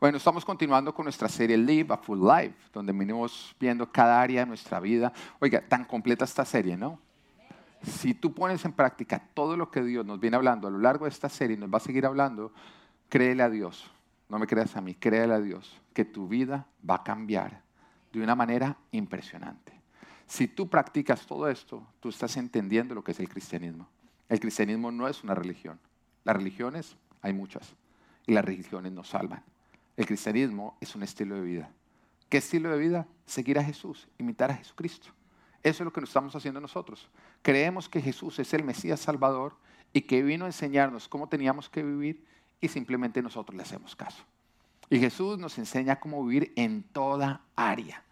Bueno, estamos continuando con nuestra serie Live a Full Life, donde venimos viendo cada área de nuestra vida. Oiga, tan completa esta serie, ¿no? Si tú pones en práctica todo lo que Dios nos viene hablando a lo largo de esta serie y nos va a seguir hablando, créele a Dios. No me creas a mí, créele a Dios que tu vida va a cambiar de una manera impresionante. Si tú practicas todo esto, tú estás entendiendo lo que es el cristianismo. El cristianismo no es una religión. Las religiones, hay muchas, y las religiones nos salvan. El cristianismo es un estilo de vida. ¿Qué estilo de vida? Seguir a Jesús, imitar a Jesucristo. Eso es lo que nos estamos haciendo nosotros. Creemos que Jesús es el Mesías Salvador y que vino a enseñarnos cómo teníamos que vivir y simplemente nosotros le hacemos caso. Y Jesús nos enseña cómo vivir en toda área.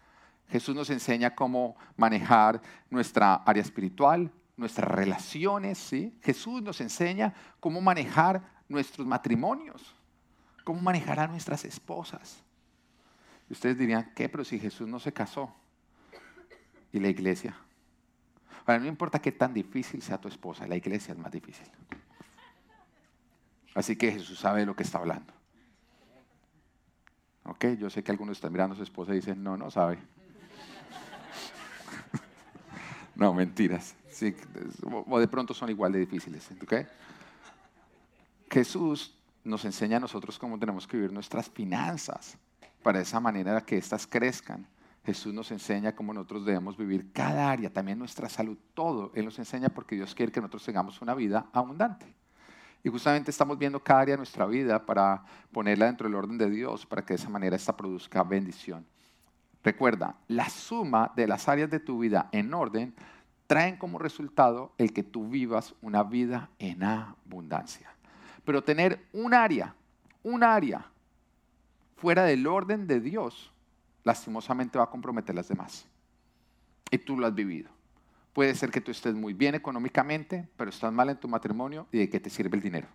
Jesús nos enseña cómo manejar nuestra área espiritual, nuestras relaciones, ¿sí? Jesús nos enseña cómo manejar nuestros matrimonios, cómo manejar a nuestras esposas. Y ustedes dirían, ¿qué? Pero si Jesús no se casó. ¿Y la iglesia? Ahora, no importa qué tan difícil sea tu esposa, la iglesia es más difícil. Así que Jesús sabe de lo que está hablando. Ok, yo sé que algunos están mirando a su esposa y dicen, no, no sabe. no, mentiras. Sí, o de pronto son igual de difíciles. ¿okay? Jesús nos enseña a nosotros cómo tenemos que vivir nuestras finanzas para esa manera que éstas crezcan. Jesús nos enseña cómo nosotros debemos vivir cada área, también nuestra salud, todo. Él nos enseña porque Dios quiere que nosotros tengamos una vida abundante. Y justamente estamos viendo cada área de nuestra vida para ponerla dentro del orden de Dios, para que de esa manera esta produzca bendición. Recuerda, la suma de las áreas de tu vida en orden traen como resultado el que tú vivas una vida en abundancia. Pero tener un área, un área fuera del orden de Dios, lastimosamente va a comprometer las demás. Y tú lo has vivido. Puede ser que tú estés muy bien económicamente, pero estás mal en tu matrimonio y de qué te sirve el dinero.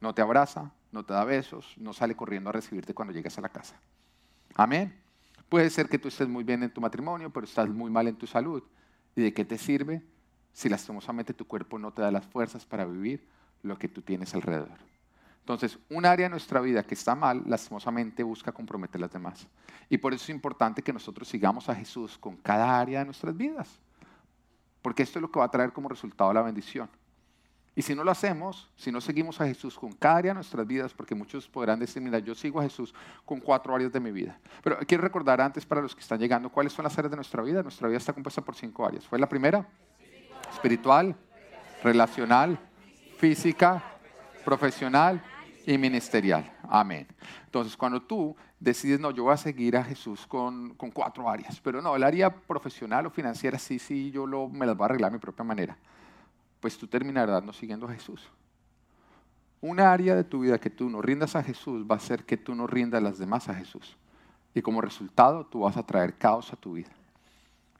No te abraza, no te da besos, no sale corriendo a recibirte cuando llegas a la casa. Amén. Puede ser que tú estés muy bien en tu matrimonio, pero estás muy mal en tu salud ¿Y de qué te sirve si lastimosamente tu cuerpo no te da las fuerzas para vivir lo que tú tienes alrededor? Entonces, un área de nuestra vida que está mal, lastimosamente busca comprometer las demás. Y por eso es importante que nosotros sigamos a Jesús con cada área de nuestras vidas. Porque esto es lo que va a traer como resultado la bendición. Y si no lo hacemos, si no seguimos a Jesús con cada área de nuestras vidas, porque muchos podrán decir, mira, yo sigo a Jesús con cuatro áreas de mi vida. Pero quiero recordar antes para los que están llegando, ¿cuáles son las áreas de nuestra vida? Nuestra vida está compuesta por cinco áreas. ¿Fue la primera? Espiritual, relacional, física, profesional y ministerial. Amén. Entonces, cuando tú decides, no, yo voy a seguir a Jesús con, con cuatro áreas, pero no, el área profesional o financiera, sí, sí, yo lo, me las voy a arreglar de mi propia manera pues tú terminarás no siguiendo a Jesús. Una área de tu vida que tú no rindas a Jesús va a ser que tú no rindas las demás a Jesús. Y como resultado tú vas a traer caos a tu vida.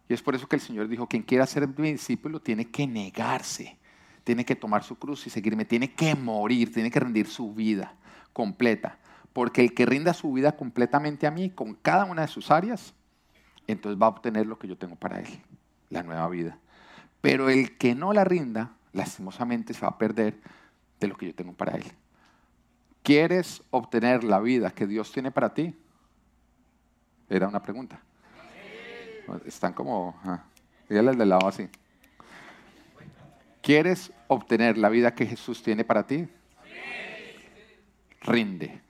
Y es por eso que el Señor dijo, quien quiera ser mi discípulo tiene que negarse, tiene que tomar su cruz y seguirme, tiene que morir, tiene que rendir su vida completa. Porque el que rinda su vida completamente a mí, con cada una de sus áreas, entonces va a obtener lo que yo tengo para él, la nueva vida. Pero el que no la rinda, lastimosamente se va a perder de lo que yo tengo para él. ¿Quieres obtener la vida que Dios tiene para ti? Era una pregunta. Están como, ah, dígale del lado así. ¿Quieres obtener la vida que Jesús tiene para ti? Rinde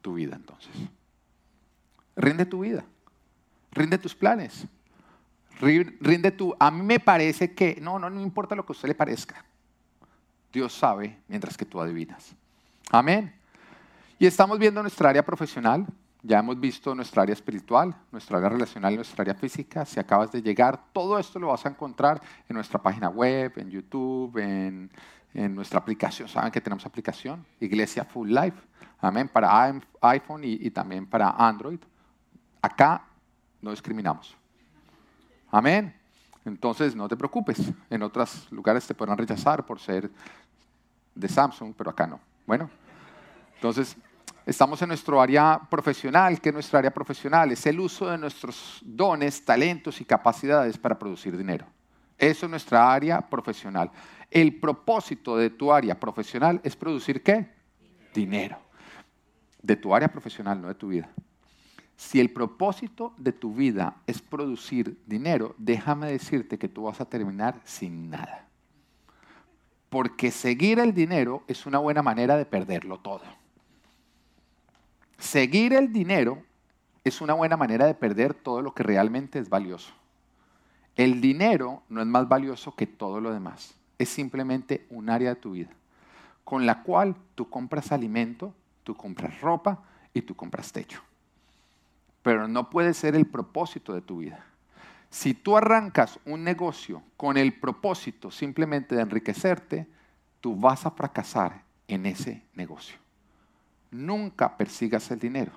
tu vida entonces. Rinde tu vida. Rinde tus planes. Rinde tú. A mí me parece que, no, no, no importa lo que a usted le parezca. Dios sabe mientras que tú adivinas. Amén. Y estamos viendo nuestra área profesional. Ya hemos visto nuestra área espiritual, nuestra área relacional, nuestra área física. Si acabas de llegar, todo esto lo vas a encontrar en nuestra página web, en YouTube, en, nuestra aplicación. Saben que tenemos aplicación, Iglesia Full Life. Amén. Para iPhone y también para Android. Acá no discriminamos. Amén. Entonces no te preocupes. En otros lugares te podrán rechazar por ser de Samsung, pero acá no. Bueno, entonces estamos en nuestro área profesional. ¿Qué es nuestra área profesional? Es el uso de nuestros dones, talentos y capacidades para producir dinero. Eso es nuestra área profesional. El propósito de tu área profesional es producir qué? Dinero. de tu área profesional, no de tu vida. Si el propósito de tu vida es producir dinero, déjame decirte que tú vas a terminar sin nada. Porque seguir el dinero es una buena manera de perderlo todo. Seguir el dinero es una buena manera de perder todo lo que realmente es valioso. El dinero no es más valioso que todo lo demás. Es simplemente un área de tu vida con la cual tú compras alimento, tú compras ropa y tú compras techo. Pero no puede ser el propósito de tu vida. Si tú arrancas un negocio con el propósito simplemente de enriquecerte, tú vas a fracasar en ese negocio. Nunca persigas el dinero.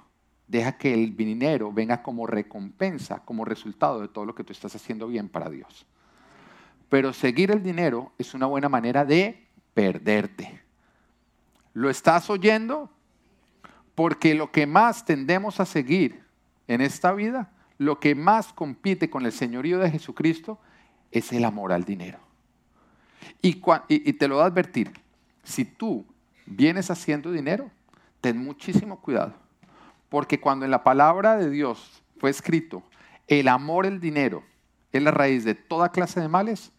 Deja que el dinero venga como recompensa, como resultado de todo lo que tú estás haciendo bien para Dios. Pero seguir el dinero es una buena manera de perderte. ¿Lo estás oyendo? Porque lo que más tendemos a seguir en esta vida, lo que más compite con el señorío de Jesucristo, es el amor al dinero. Y, y te lo voy a advertir, si tú vienes haciendo dinero, ten muchísimo cuidado porque cuando en la palabra de Dios fue escrito, el amor el dinero es la raíz de toda clase de males,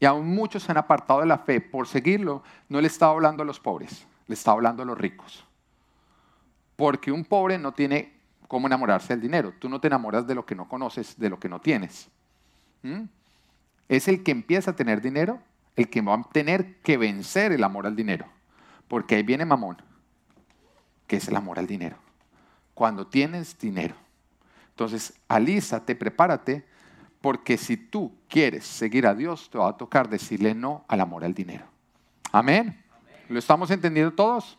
y aún muchos se han apartado de la fe por seguirlo, no le estaba hablando a los pobres, le estaba hablando a los ricos. Porque un pobre no tiene cómo enamorarse del dinero. Tú no te enamoras de lo que no conoces, de lo que no tienes. ¿Mm? Es el que empieza a tener dinero, el que va a tener que vencer el amor al dinero. Porque ahí viene Mamón, que es el amor al dinero cuando tienes dinero. Entonces, alízate, prepárate, porque si tú quieres seguir a Dios, te va a tocar decirle no al amor al dinero. Amén. ¿Lo estamos entendiendo todos?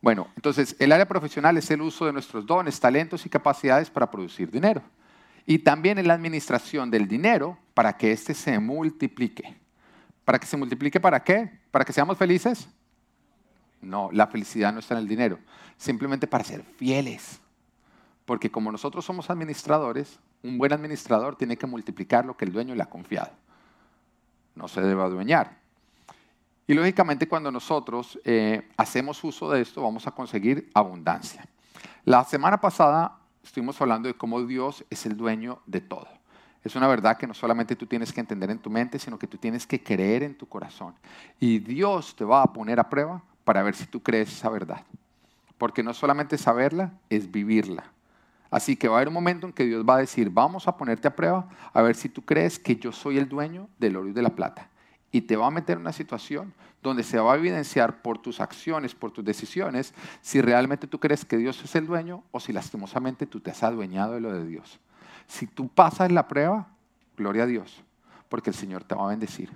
Bueno, entonces el área profesional es el uso de nuestros dones, talentos y capacidades para producir dinero. Y también en la administración del dinero para que éste se multiplique. ¿Para que se multiplique para qué? ¿Para que seamos felices? No, la felicidad no está en el dinero, simplemente para ser fieles. Porque como nosotros somos administradores, un buen administrador tiene que multiplicar lo que el dueño le ha confiado. No se debe adueñar. Y lógicamente cuando nosotros eh, hacemos uso de esto vamos a conseguir abundancia. La semana pasada estuvimos hablando de cómo Dios es el dueño de todo. Es una verdad que no solamente tú tienes que entender en tu mente, sino que tú tienes que creer en tu corazón. Y Dios te va a poner a prueba para ver si tú crees esa verdad. Porque no solamente saberla, es vivirla. Así que va a haber un momento en que Dios va a decir, vamos a ponerte a prueba a ver si tú crees que yo soy el dueño del oro y de la plata. Y te va a meter en una situación donde se va a evidenciar por tus acciones, por tus decisiones, si realmente tú crees que Dios es el dueño o si lastimosamente tú te has adueñado de lo de Dios. Si tú pasas la prueba, gloria a Dios, porque el Señor te va a bendecir.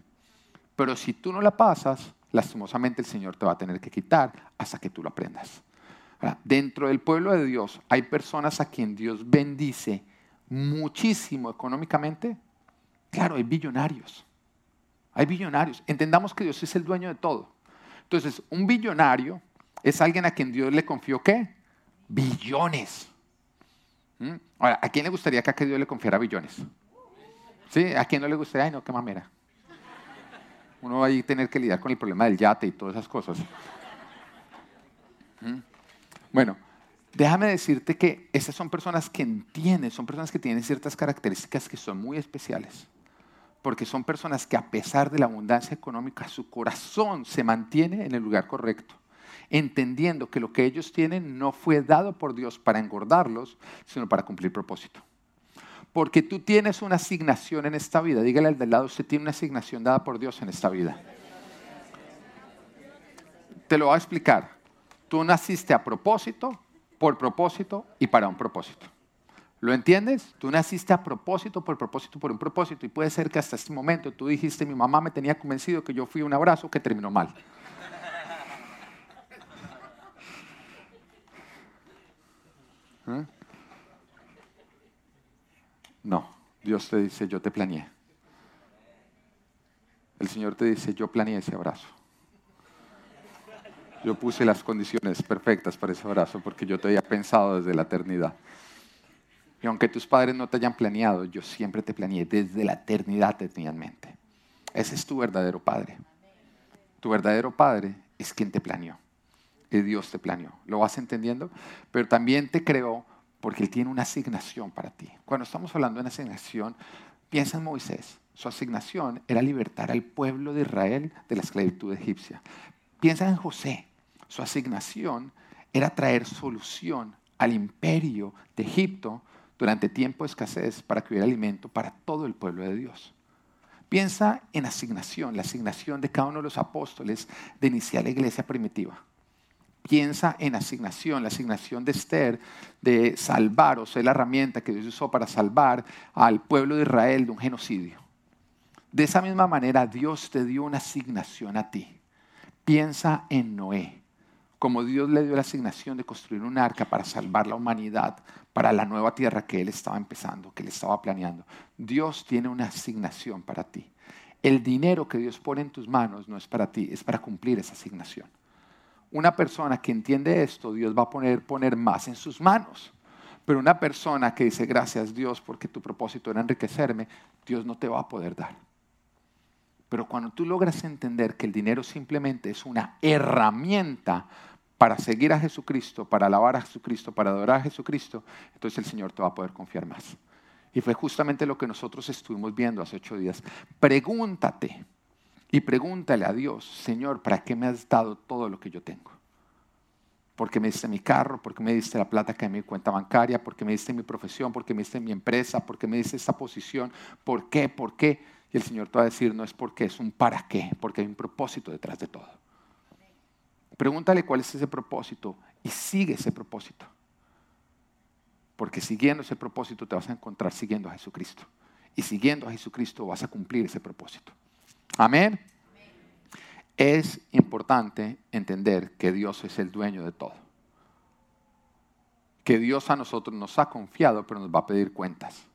Pero si tú no la pasas, lastimosamente el Señor te va a tener que quitar hasta que tú lo aprendas. dentro del pueblo de Dios hay personas a quien Dios bendice muchísimo económicamente. Claro, hay billonarios. Hay billonarios. Entendamos que Dios es el dueño de todo. Entonces, un billonario es alguien a quien Dios le confió qué? Billones. ¿Mm? Ahora, ¿a quién le gustaría que a Dios le confiara billones? ¿Sí? ¿A quién no le gustaría? Ay, no, qué mamera uno va a tener que lidiar con el problema del yate y todas esas cosas. ¿Mm? Bueno, déjame decirte que esas son personas que entienden, son personas que tienen ciertas características que son muy especiales. Porque son personas que a pesar de la abundancia económica, su corazón se mantiene en el lugar correcto, entendiendo que lo que ellos tienen no fue dado por Dios para engordarlos, sino para cumplir propósito porque tú tienes una asignación en esta vida. Dígale al del lado, usted tiene una asignación dada por Dios en esta vida. Te lo voy a explicar. Tú naciste a propósito, por propósito y para un propósito. ¿Lo entiendes? Tú naciste a propósito, por propósito, por un propósito. Y puede ser que hasta este momento tú dijiste, mi mamá me tenía convencido que yo fui un abrazo que terminó mal. ¿Eh? No, Dios te dice, yo te planeé. El Señor te dice, yo planeé ese abrazo. Yo puse las condiciones perfectas para ese abrazo porque yo te había pensado desde la eternidad. Y aunque tus padres no te hayan planeado, yo siempre te planeé, desde la eternidad te tenía en mente. Ese es tu verdadero padre. Tu verdadero padre es quien te planeó. y Dios te planeó. ¿Lo vas entendiendo? Pero también te creó porque Él tiene una asignación para ti. Cuando estamos hablando de asignación, piensa en Moisés. Su asignación era libertar al pueblo de Israel de la esclavitud egipcia. Piensa en José. Su asignación era traer solución al imperio de Egipto durante tiempo de escasez para que hubiera alimento para todo el pueblo de Dios. Piensa en asignación, la asignación de cada uno de los apóstoles de iniciar la iglesia primitiva. Piensa en asignación, la asignación de Esther de salvar, o sea, la herramienta que Dios usó para salvar al pueblo de Israel de un genocidio. De esa misma manera, Dios te dio una asignación a ti. Piensa en Noé, como Dios le dio la asignación de construir un arca para salvar la humanidad, para la nueva tierra que Él estaba empezando, que Él estaba planeando. Dios tiene una asignación para ti. El dinero que Dios pone en tus manos no es para ti, es para cumplir esa asignación. Una persona que entiende esto, Dios va a poner, poner más en sus manos. Pero una persona que dice, gracias Dios porque tu propósito era enriquecerme, Dios no te va a poder dar. Pero cuando tú logras entender que el dinero simplemente es una herramienta para seguir a Jesucristo, para alabar a Jesucristo, para adorar a Jesucristo, entonces el Señor te va a poder confiar más. Y fue justamente lo que nosotros estuvimos viendo hace ocho días. Pregúntate y pregúntale a Dios, Señor, ¿para qué me has dado todo lo que yo tengo? ¿Por qué me diste mi carro? ¿Por qué me diste la plata que hay en mi cuenta bancaria? ¿Por qué me diste mi profesión? ¿Por qué me diste mi empresa? ¿Por qué me diste esta posición? ¿Por qué? ¿Por qué? Y el Señor te va a decir, no es porque, es un para qué, porque hay un propósito detrás de todo. Pregúntale cuál es ese propósito y sigue ese propósito. Porque siguiendo ese propósito te vas a encontrar siguiendo a Jesucristo. Y siguiendo a Jesucristo vas a cumplir ese propósito. Amén. Es importante entender que Dios es el dueño de todo. Que Dios a nosotros nos ha confiado, pero nos va a pedir cuentas.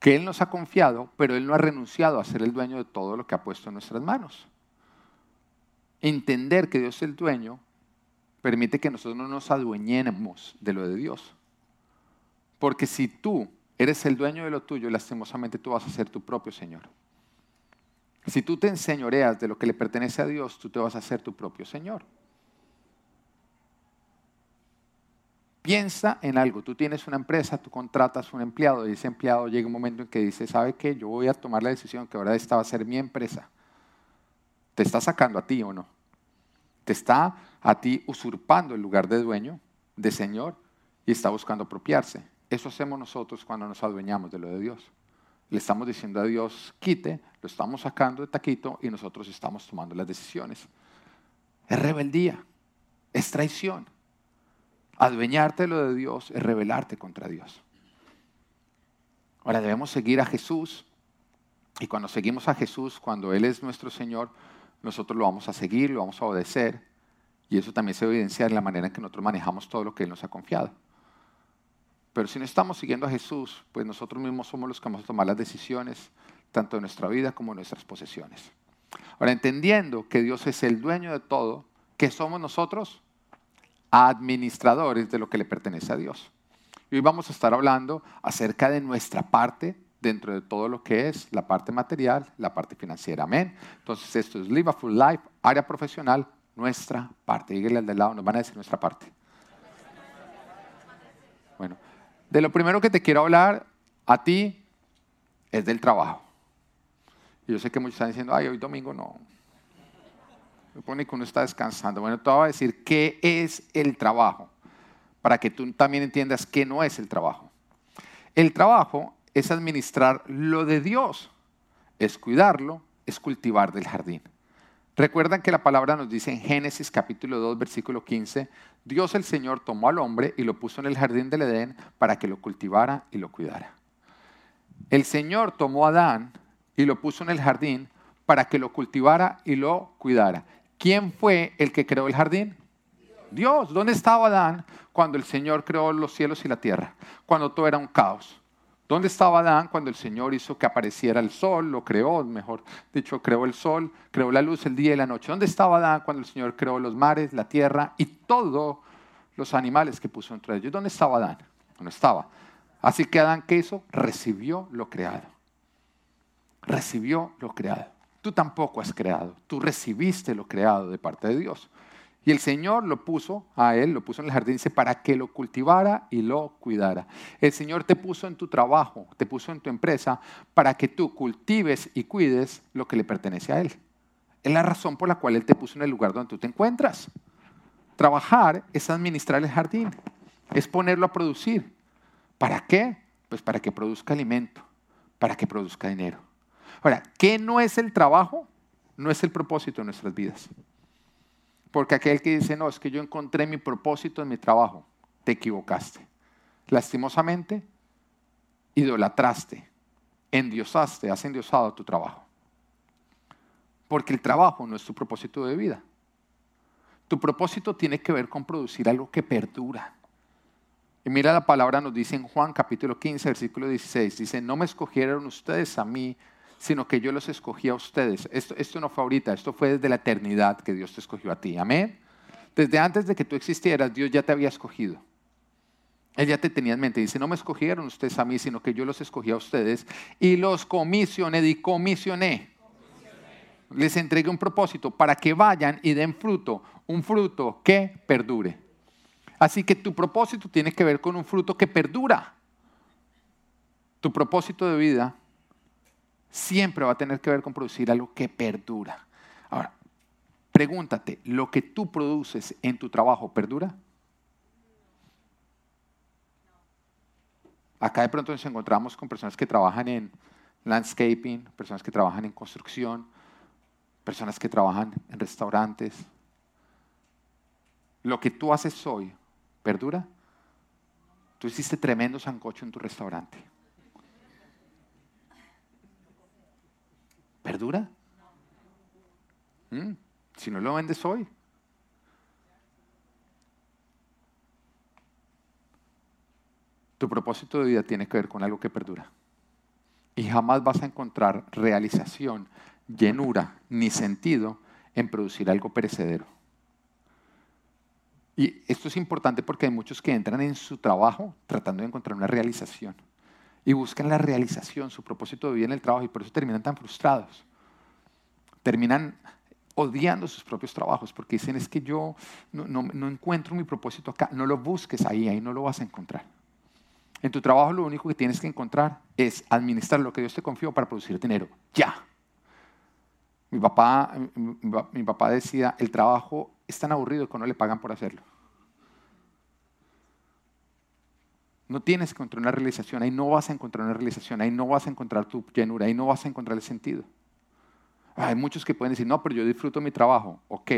Que Él nos ha confiado, pero Él no ha renunciado a ser el dueño de todo lo que ha puesto en nuestras manos entender que Dios es el dueño permite que nosotros no nos adueñemos de lo de Dios. Porque si tú eres el dueño de lo tuyo, lastimosamente tú vas a ser tu propio Señor. Si tú te enseñoreas de lo que le pertenece a Dios, tú te vas a ser tu propio Señor. Piensa en algo, tú tienes una empresa, tú contratas un empleado y ese empleado llega un momento en que dice, ¿sabe qué? Yo voy a tomar la decisión que ahora esta va a ser mi empresa ¿Te está sacando a ti o no? ¿Te está a ti usurpando el lugar de dueño, de Señor, y está buscando apropiarse? Eso hacemos nosotros cuando nos adueñamos de lo de Dios. Le estamos diciendo a Dios, quite, lo estamos sacando de taquito y nosotros estamos tomando las decisiones. Es rebeldía, es traición. Adueñarte de lo de Dios es rebelarte contra Dios. Ahora debemos seguir a Jesús y cuando seguimos a Jesús, cuando Él es nuestro Señor, nosotros lo vamos a seguir, lo vamos a obedecer. Y eso también se evidencia en la manera en que nosotros manejamos todo lo que Él nos ha confiado. Pero si no estamos siguiendo a Jesús, pues nosotros mismos somos los que vamos a tomar las decisiones, tanto de nuestra vida como de nuestras posesiones. Ahora, entendiendo que Dios es el dueño de todo, ¿qué somos nosotros? Administradores de lo que le pertenece a Dios. Y hoy vamos a estar hablando acerca de nuestra parte dentro de todo lo que es la parte material, la parte financiera. Amén. Entonces esto es Live a Full Life, área profesional, nuestra parte. Dígale al del lado, nos van a decir nuestra parte. Bueno, de lo primero que te quiero hablar a ti es del trabajo. Yo sé que muchos están diciendo, ay, hoy domingo no. Me pone que uno está descansando. Bueno, te voy a decir qué es el trabajo, para que tú también entiendas qué no es el trabajo. El trabajo es administrar lo de Dios, es cuidarlo, es cultivar del jardín. Recuerdan que la palabra nos dice en Génesis capítulo 2, versículo 15, Dios el Señor tomó al hombre y lo puso en el jardín del Edén para que lo cultivara y lo cuidara. El Señor tomó a Adán y lo puso en el jardín para que lo cultivara y lo cuidara. ¿Quién fue el que creó el jardín? Dios. ¿Dónde estaba Adán cuando el Señor creó los cielos y la tierra? Cuando todo era un caos. ¿Dónde estaba Adán cuando el Señor hizo que apareciera el sol? Lo creó, mejor dicho, creó el sol, creó la luz, el día y la noche. ¿Dónde estaba Adán cuando el Señor creó los mares, la tierra y todos los animales que puso entre ellos? ¿Dónde estaba Adán? No estaba. Así que Adán, ¿qué hizo? Recibió lo creado. Recibió lo creado. Tú tampoco has creado. Tú recibiste lo creado de parte de Dios. Y el Señor lo puso a él, lo puso en el jardín, dice, para que lo cultivara y lo cuidara. El Señor te puso en tu trabajo, te puso en tu empresa, para que tú cultives y cuides lo que le pertenece a Él. Es la razón por la cual Él te puso en el lugar donde tú te encuentras. Trabajar es administrar el jardín, es ponerlo a producir. ¿Para qué? Pues para que produzca alimento, para que produzca dinero. Ahora, ¿qué no es el trabajo? No es el propósito de nuestras vidas. Porque aquel que dice, no, es que yo encontré mi propósito en mi trabajo, te equivocaste. Lastimosamente, idolatraste, endiosaste, has endiosado tu trabajo. Porque el trabajo no es tu propósito de vida. Tu propósito tiene que ver con producir algo que perdura. Y mira la palabra nos dice en Juan capítulo 15, versículo 16, dice, no me escogieron ustedes a mí, sino que yo los escogí a ustedes. Esto, esto no fue ahorita, esto fue desde la eternidad que Dios te escogió a ti. Amén. Desde antes de que tú existieras, Dios ya te había escogido. Él ya te tenía en mente. Dice, no me escogieron ustedes a mí, sino que yo los escogí a ustedes y los comisioné y comisioné. Les entregué un propósito para que vayan y den fruto, un fruto que perdure. Así que tu propósito tiene que ver con un fruto que perdura. Tu propósito de vida siempre va a tener que ver con producir algo que perdura. Ahora, pregúntate, ¿lo que tú produces en tu trabajo perdura? Acá de pronto nos encontramos con personas que trabajan en landscaping, personas que trabajan en construcción, personas que trabajan en restaurantes. Lo que tú haces hoy, ¿perdura? Tú hiciste tremendo sancocho en tu restaurante. ¿Perdura? ¿Mm? Si no lo vendes hoy. Tu propósito de vida tiene que ver con algo que perdura. Y jamás vas a encontrar realización, llenura ni sentido en producir algo perecedero. Y esto es importante porque hay muchos que entran en su trabajo tratando de encontrar una realización y buscan la realización, su propósito de vida en el trabajo y por eso terminan tan frustrados. Terminan odiando sus propios trabajos porque dicen es que yo no, encuentro mi propósito acá. No lo busques ahí, ahí no lo vas a encontrar. En tu trabajo lo único que tienes que encontrar es administrar lo que Dios te confió para producir dinero. Ya. Mi papá, mi papá decía, el trabajo es tan aburrido que no le pagan por hacerlo. No tienes que encontrar una realización, ahí no vas a encontrar una realización, ahí no vas a encontrar tu llenura, ahí no vas a encontrar el sentido. Hay muchos que pueden decir, no, pero yo disfruto mi trabajo. Ok,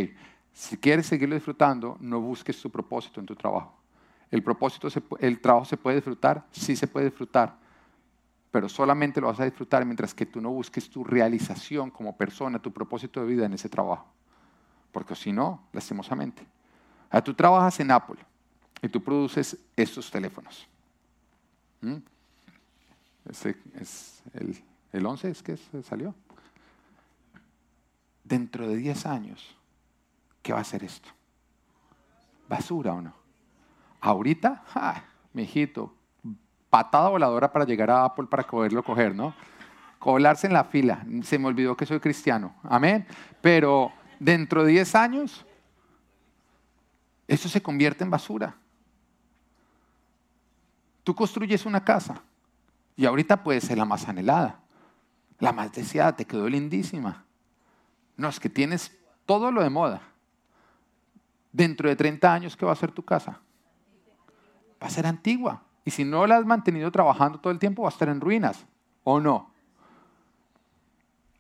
si quieres seguirlo disfrutando, no busques tu propósito en tu trabajo. El propósito, el trabajo se puede disfrutar, sí se puede disfrutar, pero solamente lo vas a disfrutar mientras que tú no busques tu realización como persona, tu propósito de vida en ese trabajo. Porque si no, lastimosamente. tú trabajas en Apple y tú produces estos teléfonos. ¿Mm? Es el, el 11 es que salió. Dentro de 10 años, ¿qué va a ser esto? ¿Basura o no? Ahorita, mi hijito, patada voladora para llegar a Apple para poderlo coger, ¿no? Colarse en la fila. Se me olvidó que soy cristiano. Amén. Pero dentro de 10 años, eso se convierte en basura. Tú construyes una casa y ahorita puede ser la más anhelada, la más deseada, te quedó lindísima. No, es que tienes todo lo de moda. Dentro de 30 años, ¿qué va a ser tu casa? Va a ser antigua. Y si no la has mantenido trabajando todo el tiempo, va a estar en ruinas. ¿O no?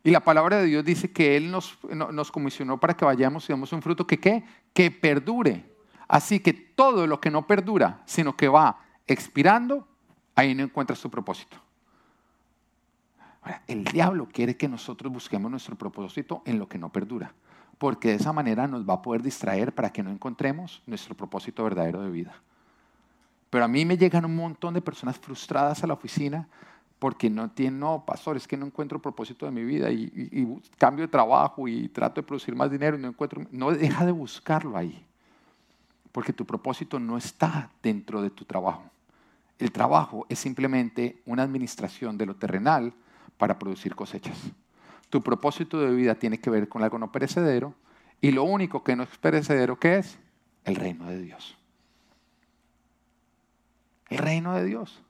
Y la palabra de Dios dice que Él nos, nos comisionó para que vayamos y demos un fruto que ¿qué? Que perdure. Así que todo lo que no perdura, sino que va expirando, ahí no encuentras tu propósito. Ahora, el diablo quiere que nosotros busquemos nuestro propósito en lo que no perdura, porque de esa manera nos va a poder distraer para que no encontremos nuestro propósito verdadero de vida. Pero a mí me llegan un montón de personas frustradas a la oficina porque no tienen, no, pastor, es que no encuentro propósito de mi vida y, y, cambio de trabajo y trato de producir más dinero y no encuentro, no deja de buscarlo ahí, porque tu propósito no está dentro de tu trabajo. El trabajo es simplemente una administración de lo terrenal para producir cosechas. Tu propósito de vida tiene que ver con algo no perecedero Y lo único que no es perecedero, ¿qué es? El reino de Dios. El reino de Dios.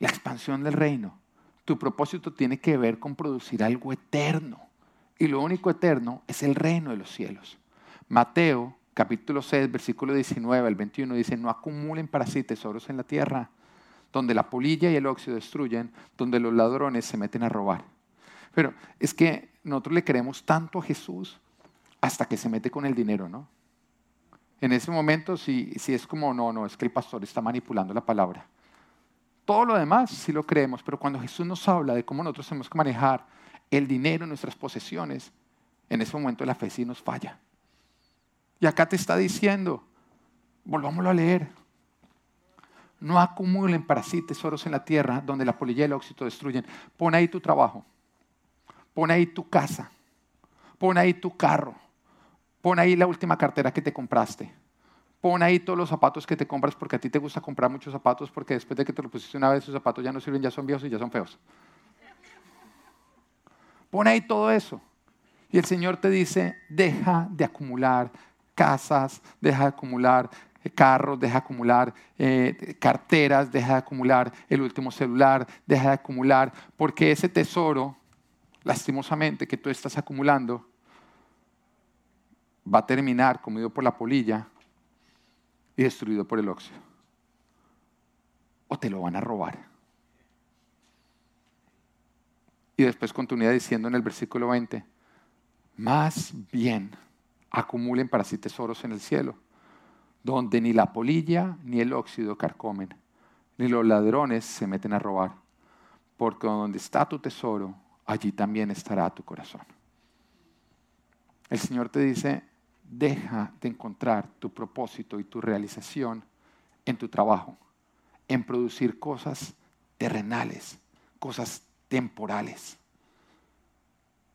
La expansión del reino. Tu propósito tiene que ver con producir algo eterno. Y lo único eterno es el reino de los cielos. Mateo capítulo 6, versículo 19 al 21 dice, no acumulen para sí tesoros en la tierra, donde la polilla y el óxido destruyen, donde los ladrones se meten a robar. Pero es que nosotros le queremos tanto a Jesús hasta que se mete con el dinero, ¿no? En ese momento, si, si es como, no, no, es que el pastor está manipulando la palabra. Todo lo demás sí lo creemos, pero cuando Jesús nos habla de cómo nosotros tenemos que manejar el dinero, nuestras posesiones, en ese momento la fe sí nos falla. Y acá te está diciendo, volvámoslo a leer, no acumulen para sí tesoros en la tierra donde la polilla y el óxido destruyen. Pon ahí tu trabajo, pon ahí tu casa, pon ahí tu carro, pon ahí la última cartera que te compraste. Pon ahí todos los zapatos que te compras porque a ti te gusta comprar muchos zapatos porque después de que te lo pusiste una vez, esos zapatos ya no sirven, ya son viejos y ya son feos. Pon ahí todo eso. Y el Señor te dice, deja de acumular casas, deja de acumular eh, carros, deja de acumular eh, carteras, deja de acumular el último celular, deja de acumular, porque ese tesoro, lastimosamente, que tú estás acumulando, va a terminar comido por la polilla y destruido por el óxido. O te lo van a robar. Y después continúa diciendo en el versículo 20, más bien acumulen para sí tesoros en el cielo, donde ni la polilla ni el óxido carcomen, ni los ladrones se meten a robar, porque donde está tu tesoro, allí también estará tu corazón. El Señor te dice, deja de encontrar tu propósito y tu realización en tu trabajo, en producir cosas terrenales, cosas temporales,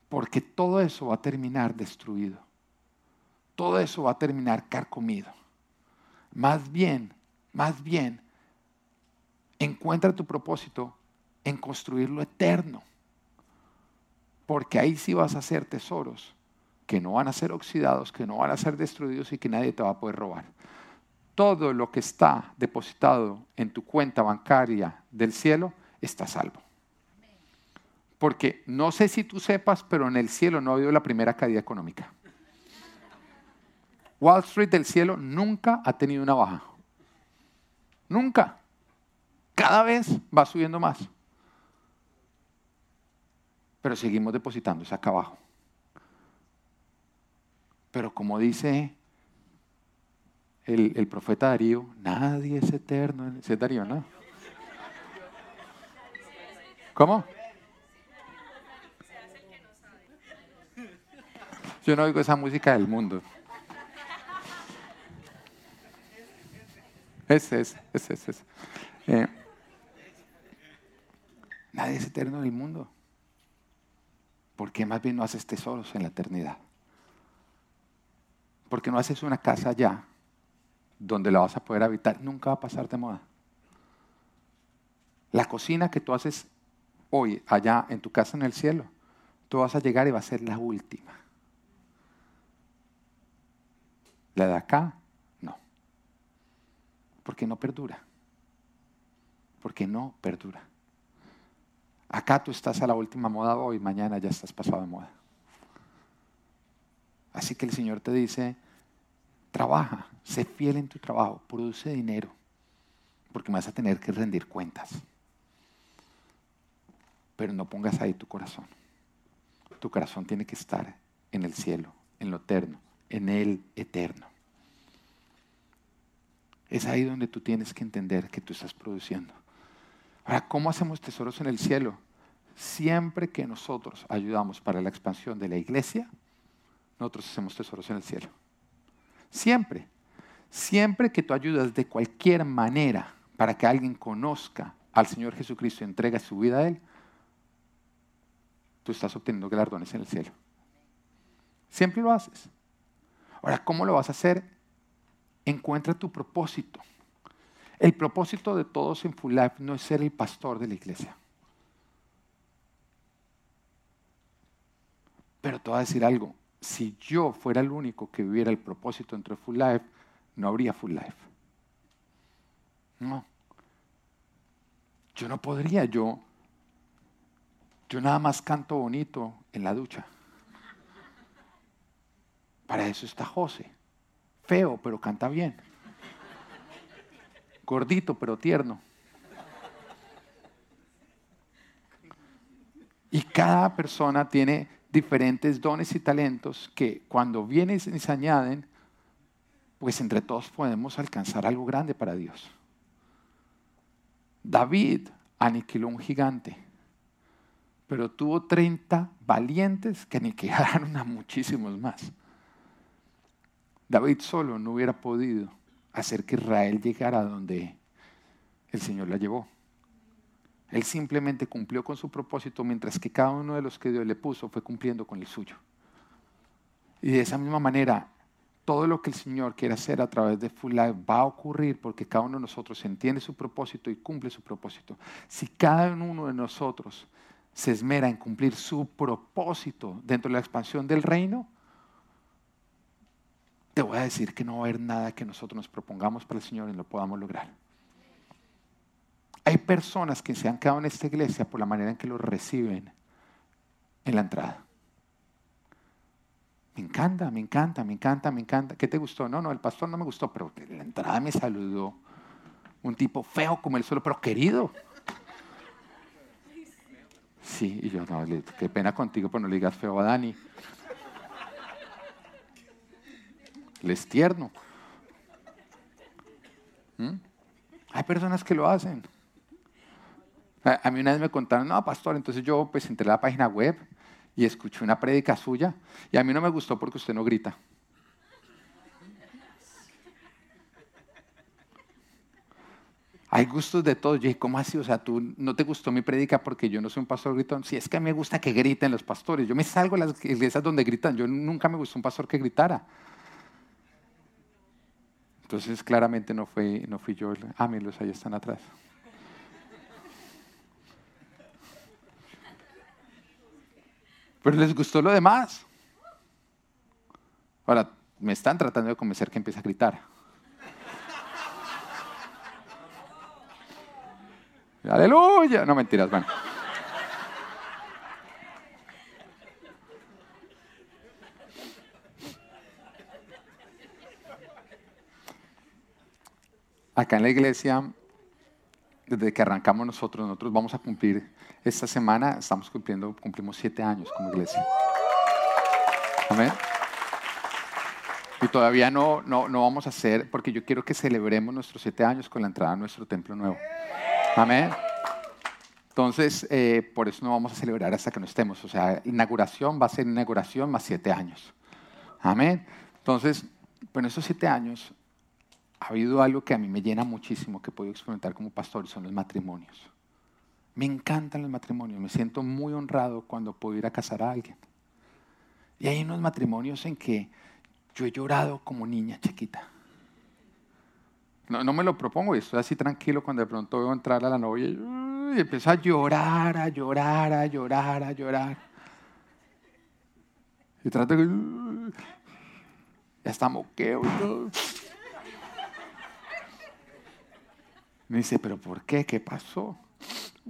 porque todo eso va a terminar destruido todo eso va a terminar carcomido. Más bien, más bien, encuentra tu propósito en construir lo eterno. Porque ahí sí vas a hacer tesoros que no van a ser oxidados, que no van a ser destruidos y que nadie te va a poder robar. Todo lo que está depositado en tu cuenta bancaria del cielo está salvo. Porque no sé si tú sepas, pero en el cielo no ha habido la primera caída económica. Wall Street del cielo nunca ha tenido una baja. Nunca. Cada vez va subiendo más. Pero seguimos depositándose acá abajo. Pero como dice el, profeta Darío, nadie es eterno. ¿Es Darío, no? ¿Cómo? Yo no oigo esa música del mundo. Ese es, ese es, ese. Eh, nadie es eterno en el mundo. ¿Por qué más bien no haces tesoros en la eternidad? Porque no haces una casa allá donde la vas a poder habitar. Nunca va a pasar de moda. La cocina que tú haces hoy allá en tu casa en el cielo, tú vas a llegar y va a ser la última. La de acá porque no perdura. Porque no perdura. Acá tú estás a la última moda hoy, mañana ya estás pasado de moda. Así que el Señor te dice, trabaja, sé fiel en tu trabajo, produce dinero, porque vas a tener que rendir cuentas. Pero no pongas ahí tu corazón. Tu corazón tiene que estar en el cielo, en lo eterno, en el eterno. Es ahí donde tú tienes que entender que tú estás produciendo. Ahora, ¿cómo hacemos tesoros en el cielo? Siempre que nosotros ayudamos para la expansión de la iglesia, nosotros hacemos tesoros en el cielo. Siempre. Siempre que tú ayudas de cualquier manera para que alguien conozca al Señor Jesucristo y entregue su vida a Él, tú estás obteniendo galardones en el cielo. Siempre lo haces. Ahora, ¿cómo lo vas a hacer? Encuentra tu propósito. El propósito de todos en Full Life no es ser el pastor de la iglesia. Pero te voy a decir algo, si yo fuera el único que viviera el propósito dentro de Full Life, no habría Full Life. No. Yo no podría, yo, yo nada más canto bonito en la ducha. Para eso está José. Feo, pero canta bien. Gordito, pero tierno. Y cada persona tiene diferentes dones y talentos que cuando vienen y se añaden, pues entre todos podemos alcanzar algo grande para Dios. David aniquiló un gigante, pero tuvo 30 valientes que aniquilaron a muchísimos más. David solo no hubiera podido hacer que Israel llegara a donde el Señor la llevó. Él simplemente cumplió con su propósito mientras que cada uno de los que Dios le puso fue cumpliendo con el suyo. Y de esa misma manera, todo lo que el Señor quiere hacer a través de Full Life va a ocurrir porque cada uno de nosotros entiende su propósito y cumple su propósito. Si cada uno de nosotros se esmera en cumplir su propósito dentro de la expansión del reino, te voy a decir que no va a haber nada que nosotros nos propongamos para el Señor y lo podamos lograr. Hay personas que se han quedado en esta iglesia por la manera en que lo reciben en la entrada. Me encanta, me encanta, me encanta, me encanta. ¿Qué te gustó? No, no, el pastor no me gustó, pero en la entrada me saludó un tipo feo como el suelo, pero querido. Sí, y yo, no, qué pena contigo, pero no le digas feo a Dani. Le es tierno. ¿Mm? Hay personas que lo hacen. A mí una vez me contaron, no, pastor, entonces yo pues entré a la página web y escuché una prédica suya y a mí no me gustó porque usted no grita. Hay gustos de todos. Yo ¿cómo así? O sea, tú no te gustó mi prédica porque yo no soy un pastor gritón. Si es que a mí me gusta que griten los pastores. Yo me salgo a las iglesias donde gritan. Yo nunca me gustó un pastor que gritara. Entonces, claramente no, fue, no fui yo. Ah, los ahí están atrás. Pero les gustó lo demás. Ahora, me están tratando de convencer que empiece a gritar. Aleluya. No mentiras, bueno. Acá en la iglesia, desde que arrancamos nosotros, nosotros vamos a cumplir esta semana estamos cumpliendo, cumplimos siete años como iglesia. Amén. Y todavía no, no, no vamos a hacer, porque yo quiero que celebremos nuestros siete años con la entrada a nuestro templo nuevo. Amén. Entonces, eh, por eso no vamos a celebrar hasta que no estemos. O sea, inauguración va a ser inauguración más siete años. Amén. Entonces, bueno, esos siete años ha habido algo que a mí me llena muchísimo, que he podido experimentar como pastor, y son los matrimonios. Me encantan los matrimonios, me siento muy honrado cuando puedo ir a casar a alguien. Y hay unos matrimonios en que yo he llorado como niña chiquita. No, me lo propongo y estoy así tranquilo cuando de pronto veo entrar a la novia y, empiezo a llorar, a llorar, a llorar, a llorar. Y trato de... Ya está moqueo y. Me dice, pero ¿por qué? ¿Qué pasó?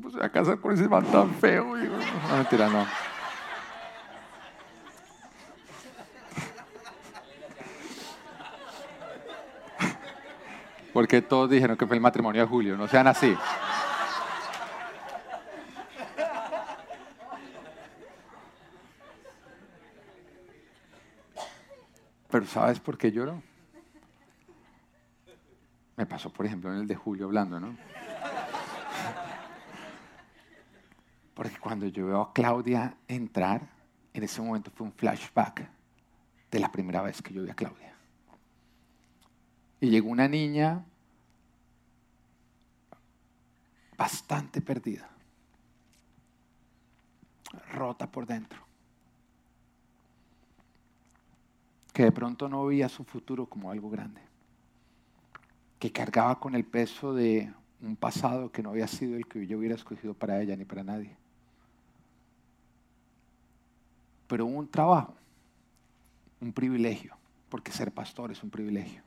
pues a casar con ese man tan feo. no, mentira, no. Porque todos dijeron que fue el matrimonio de Julio, no sean así. Pero ¿sabes por qué lloro? Me pasó, por ejemplo, en el de Julio hablando, ¿no? Porque cuando yo veo a Claudia entrar, en ese momento fue un flashback de la primera vez que yo vi a Claudia. Y llegó una niña bastante perdida, rota por dentro, que de pronto no veía su futuro como algo grande, que cargaba con el peso de un pasado que no había sido el que yo hubiera escogido para ella ni para nadie. pero un trabajo un privilegio, porque ser pastor es un privilegio.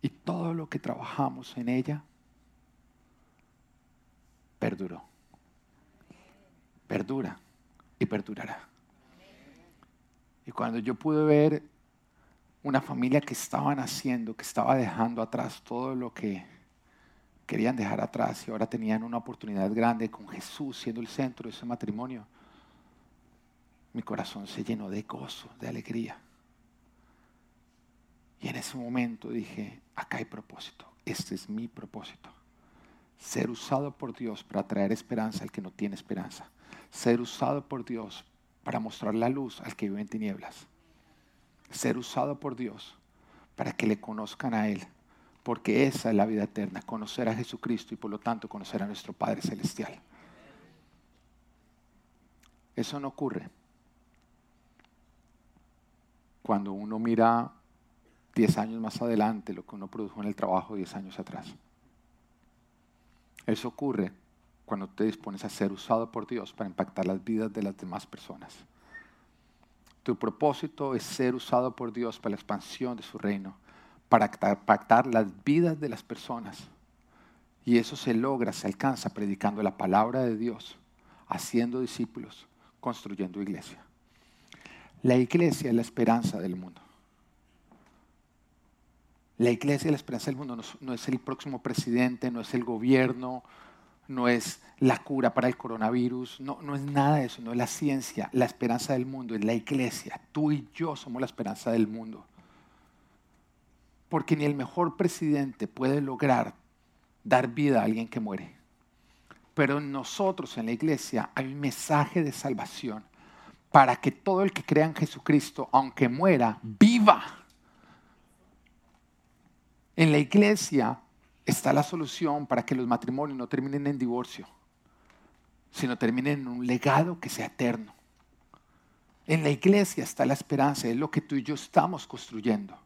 Y todo lo que trabajamos en ella perduró. Perdura y perdurará. Y cuando yo pude ver una familia que estaba naciendo, que estaba dejando atrás todo lo que querían dejar atrás y ahora tenían una oportunidad grande con Jesús siendo el centro de ese matrimonio, mi corazón se llenó de gozo, de alegría. Y en ese momento dije, acá hay propósito, este es mi propósito. Ser usado por Dios para traer esperanza al que no tiene esperanza. Ser usado por Dios para mostrar la luz al que vive en tinieblas. Ser usado por Dios para que le conozcan a Él. Porque esa es la vida eterna, conocer a Jesucristo y por lo tanto conocer a nuestro Padre Celestial. Eso no ocurre cuando uno mira 10 años más adelante lo que uno produjo en el trabajo 10 años atrás. Eso ocurre cuando te dispones a ser usado por Dios para impactar las vidas de las demás personas. Tu propósito es ser usado por Dios para la expansión de su reino, para impactar las vidas de las personas. Y eso se logra, se alcanza predicando la palabra de Dios, haciendo discípulos, construyendo iglesia. La iglesia es la esperanza del mundo. La iglesia es la esperanza del mundo, no, es el próximo presidente, no es el gobierno, no es la cura para el coronavirus, no, no es nada de eso, no es la ciencia. La esperanza del mundo es la iglesia. Tú y yo somos la esperanza del mundo. Porque ni el mejor presidente puede lograr dar vida a alguien que muere. Pero nosotros en la iglesia hay un mensaje de salvación para que todo el que crea en Jesucristo, aunque muera, viva. En la iglesia está la solución para que los matrimonios no terminen en divorcio, sino terminen en un legado que sea eterno. En la iglesia está la esperanza, es lo que tú y yo estamos construyendo.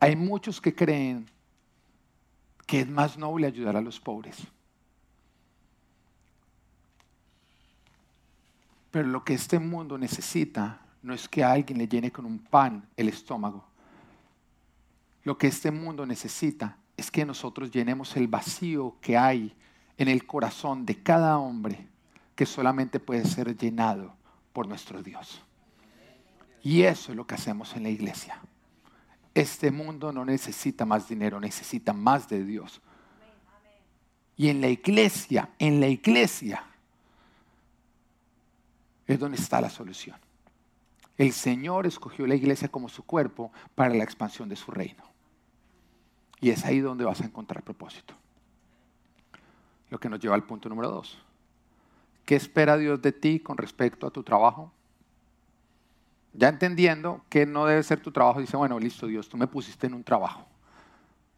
Hay muchos que creen que es más noble ayudar a los pobres. Pero lo que este mundo necesita no es que alguien le llene con un pan el estómago. Lo que este mundo necesita es que nosotros llenemos el vacío que hay en el corazón de cada hombre que solamente puede ser llenado por nuestro Dios. Y eso es lo que hacemos en la iglesia. Este mundo no necesita más dinero, necesita más de Dios. Y en la iglesia, en la iglesia, es donde está la solución. El Señor escogió la iglesia como su cuerpo para la expansión de su reino. Y es ahí donde vas a encontrar propósito. Lo que nos lleva al punto número dos. ¿Qué espera Dios de ti con respecto a tu trabajo? Ya entendiendo que no debe ser tu trabajo, dice, bueno, listo Dios, tú me pusiste en un trabajo.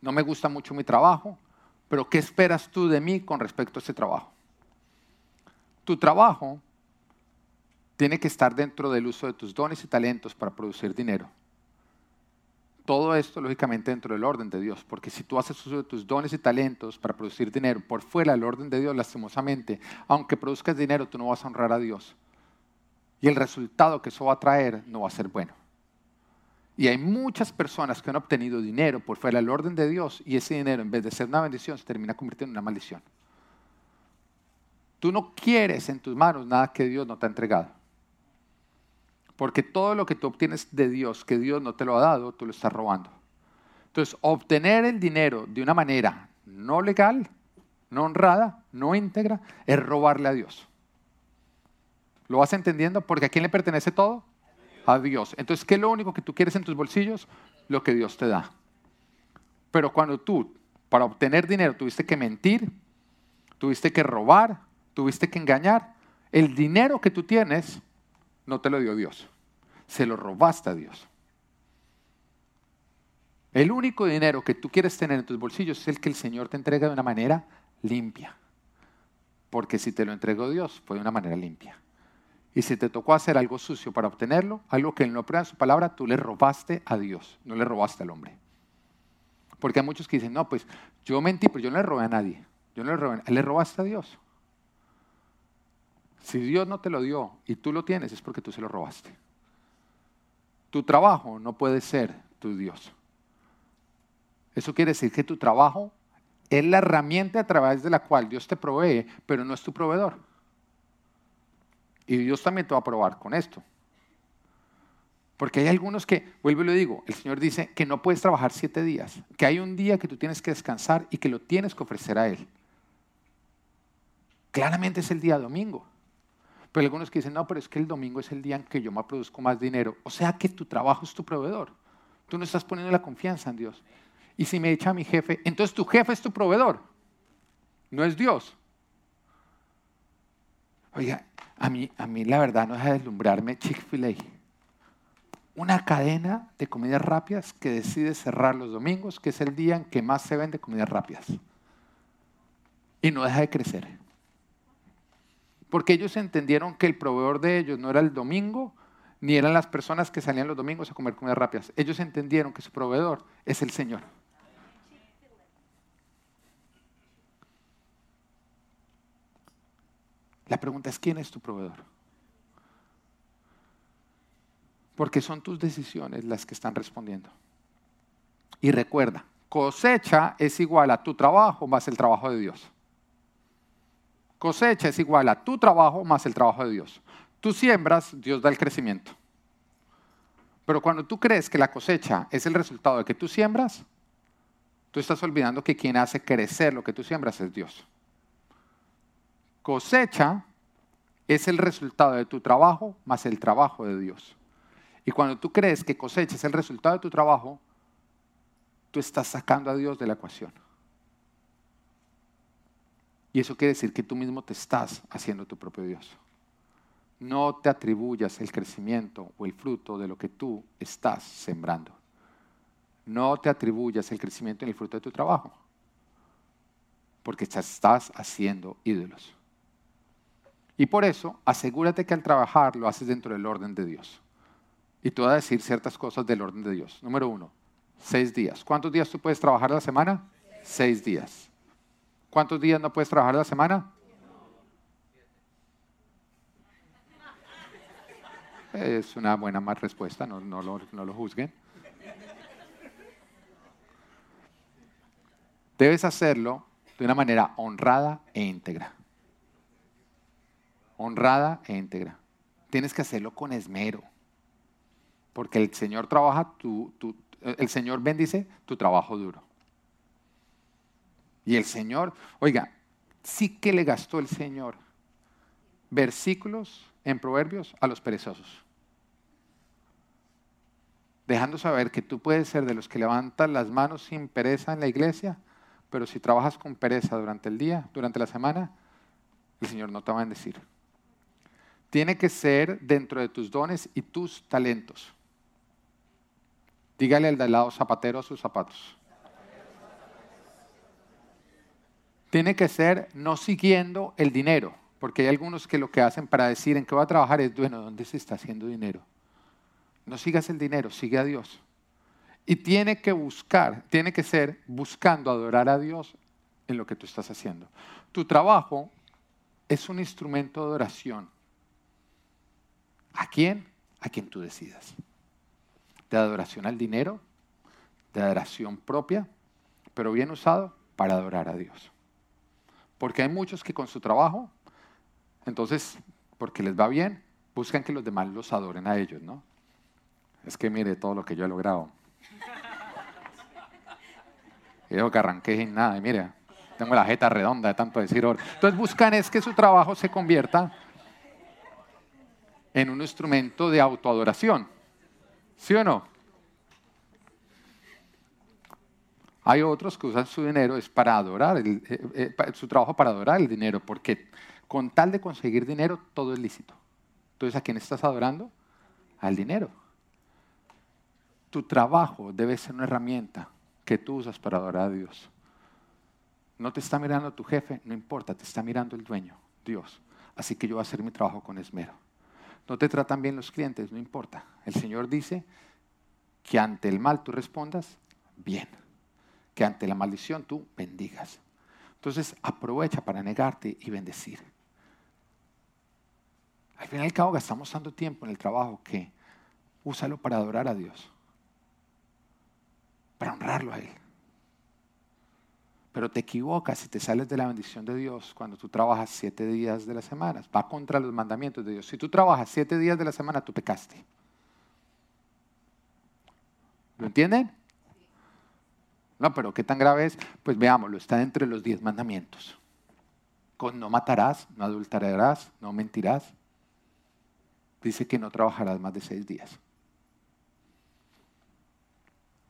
No me gusta mucho mi trabajo, pero ¿qué esperas tú de mí con respecto a ese trabajo? Tu trabajo tiene que estar dentro del uso de tus dones y talentos para producir dinero. Todo esto, lógicamente, dentro del orden de Dios, porque si tú haces uso de tus dones y talentos para producir dinero por fuera del orden de Dios, lastimosamente, aunque produzcas dinero, tú no vas a honrar a Dios. Y el resultado que eso va a traer no va a ser bueno. Y hay muchas personas que han obtenido dinero por fuera del orden de Dios y ese dinero, en vez de ser una bendición, se termina convirtiendo en una maldición. Tú no quieres en tus manos nada que Dios no te ha entregado. Porque todo lo que tú obtienes de Dios, que Dios no te lo ha dado, tú lo estás robando. Entonces, obtener el dinero de una manera no legal, no honrada, no íntegra, es robarle a Dios. ¿Lo vas entendiendo? Porque ¿a quién le pertenece todo? A Dios. Entonces, ¿qué es lo único que tú quieres en tus bolsillos? Lo que Dios te da. Pero cuando tú, para obtener dinero, tuviste que mentir, tuviste que robar, tuviste que engañar, el dinero que tú tienes no te lo dio Dios. Se lo robaste a Dios. El único dinero que tú quieres tener en tus bolsillos es el que el Señor te entrega de una manera limpia. Porque si te lo entregó Dios, fue de una manera limpia. Y si te tocó hacer algo sucio para obtenerlo, algo que no prueba en su palabra, tú le robaste a Dios, no le robaste al hombre. Porque hay muchos que dicen, no, pues yo mentí, pero yo no le robé a nadie. Yo no le robé, le robaste a Dios. Si Dios no te lo dio y tú lo tienes, es porque tú se lo robaste. Tu trabajo no puede ser tu Dios. Eso quiere decir que tu trabajo es la herramienta a través de la cual Dios te provee, pero no es tu proveedor. Y Dios también te va a probar con esto. Porque hay algunos que, vuelvo y lo digo, el Señor dice que no puedes trabajar siete días, que hay un día que tú tienes que descansar y que lo tienes que ofrecer a Él. Claramente es el día domingo. Pero algunos que dicen, no, pero es que el domingo es el día en que yo me produzco más dinero. O sea que tu trabajo es tu proveedor. Tú no estás poniendo la confianza en Dios. Y si me echa mi jefe, entonces tu jefe es tu proveedor, no es Dios. Oiga, a mí, a mí la verdad no deja de deslumbrarme Chick-fil-A. Una cadena de comidas rápidas que decide cerrar los domingos, que es el día en que más se vende comidas rápidas. Y no deja de crecer. Porque ellos entendieron que el proveedor de ellos no era el domingo, ni eran las personas que salían los domingos a comer comidas rápidas. Ellos entendieron que su proveedor es el Señor. La pregunta es, ¿quién es tu proveedor? Porque son tus decisiones las que están respondiendo. Y recuerda, cosecha es igual a tu trabajo más el trabajo de Dios. Cosecha es igual a tu trabajo más el trabajo de Dios. Tú siembras, Dios da el crecimiento. Pero cuando tú crees que la cosecha es el resultado de que tú siembras, tú estás olvidando que quien hace crecer lo que tú siembras es Dios cosecha es el resultado de tu trabajo más el trabajo de Dios. Y cuando tú crees que cosecha es el resultado de tu trabajo, tú estás sacando a Dios de la ecuación. Y eso quiere decir que tú mismo te estás haciendo tu propio Dios. No te atribuyas el crecimiento o el fruto de lo que tú estás sembrando. No te atribuyas el crecimiento y el fruto de tu trabajo. Porque estás haciendo ídolos. Y por eso, asegúrate que al trabajar lo haces dentro del orden de Dios. Y tú vas a decir ciertas cosas del orden de Dios. Número uno, seis días. ¿Cuántos días tú puedes trabajar a la semana? Seis días. ¿Cuántos días no puedes trabajar a la semana? Es una buena más respuesta, no, lo, no lo juzguen. Debes hacerlo de una manera honrada e íntegra honrada e íntegra. Tienes que hacerlo con esmero. Porque el Señor trabaja, tu, el Señor bendice tu trabajo duro. Y el Señor, oiga, sí que le gastó el Señor versículos en Proverbios a los perezosos. Dejando saber que tú puedes ser de los que levantan las manos sin pereza en la iglesia, pero si trabajas con pereza durante el día, durante la semana, el Señor no te va a bendecir tiene que ser dentro de tus dones y tus talentos. Dígale al de lado zapatero a sus zapatos. Tiene que ser no siguiendo el dinero, porque hay algunos que lo que hacen para decir en qué va a trabajar es, bueno, ¿dónde se está haciendo dinero? No sigas el dinero, sigue a Dios. Y tiene que buscar, tiene que ser buscando adorar a Dios en lo que tú estás haciendo. Tu trabajo es un instrumento de oración ¿A quién? A quien tú decidas. De adoración al dinero, de adoración propia, pero bien usado para adorar a Dios. Porque hay muchos que con su trabajo, entonces, porque les va bien, buscan que los demás los adoren a ellos, ¿no? Es que mire todo lo que yo he logrado. Y digo que arranqué sin nada, y mire, tengo la jeta redonda de tanto decir Entonces buscan es que su trabajo se convierta en un instrumento de autoadoración. ¿Sí o no? Hay otros que usan su dinero es para adorar, eh, eh, su trabajo para adorar el dinero, porque con tal de conseguir dinero todo es lícito. Entonces, ¿a quién estás adorando? Al dinero. Tu trabajo debe ser una herramienta que tú usas para adorar a Dios. No te está mirando tu jefe, no importa, te está mirando el dueño, Dios. Así que yo voy a hacer mi trabajo con esmero. No te tratan bien los clientes, no importa. El Señor dice que ante el mal tú respondas bien, que ante la maldición tú bendigas. Entonces aprovecha para negarte y bendecir. Al fin y al cabo gastamos tanto tiempo en el trabajo que úsalo para adorar a Dios, para honrarlo a Él. Pero te equivocas y te sales de la bendición de Dios cuando tú trabajas siete días de la semana. Va contra los mandamientos de Dios. Si tú trabajas siete días de la semana, tú pecaste. ¿Lo entienden? No, pero ¿qué tan grave es? Pues veámoslo, está entre los diez mandamientos. Con no matarás, no adulterarás, no mentirás. Dice que no trabajarás más de seis días.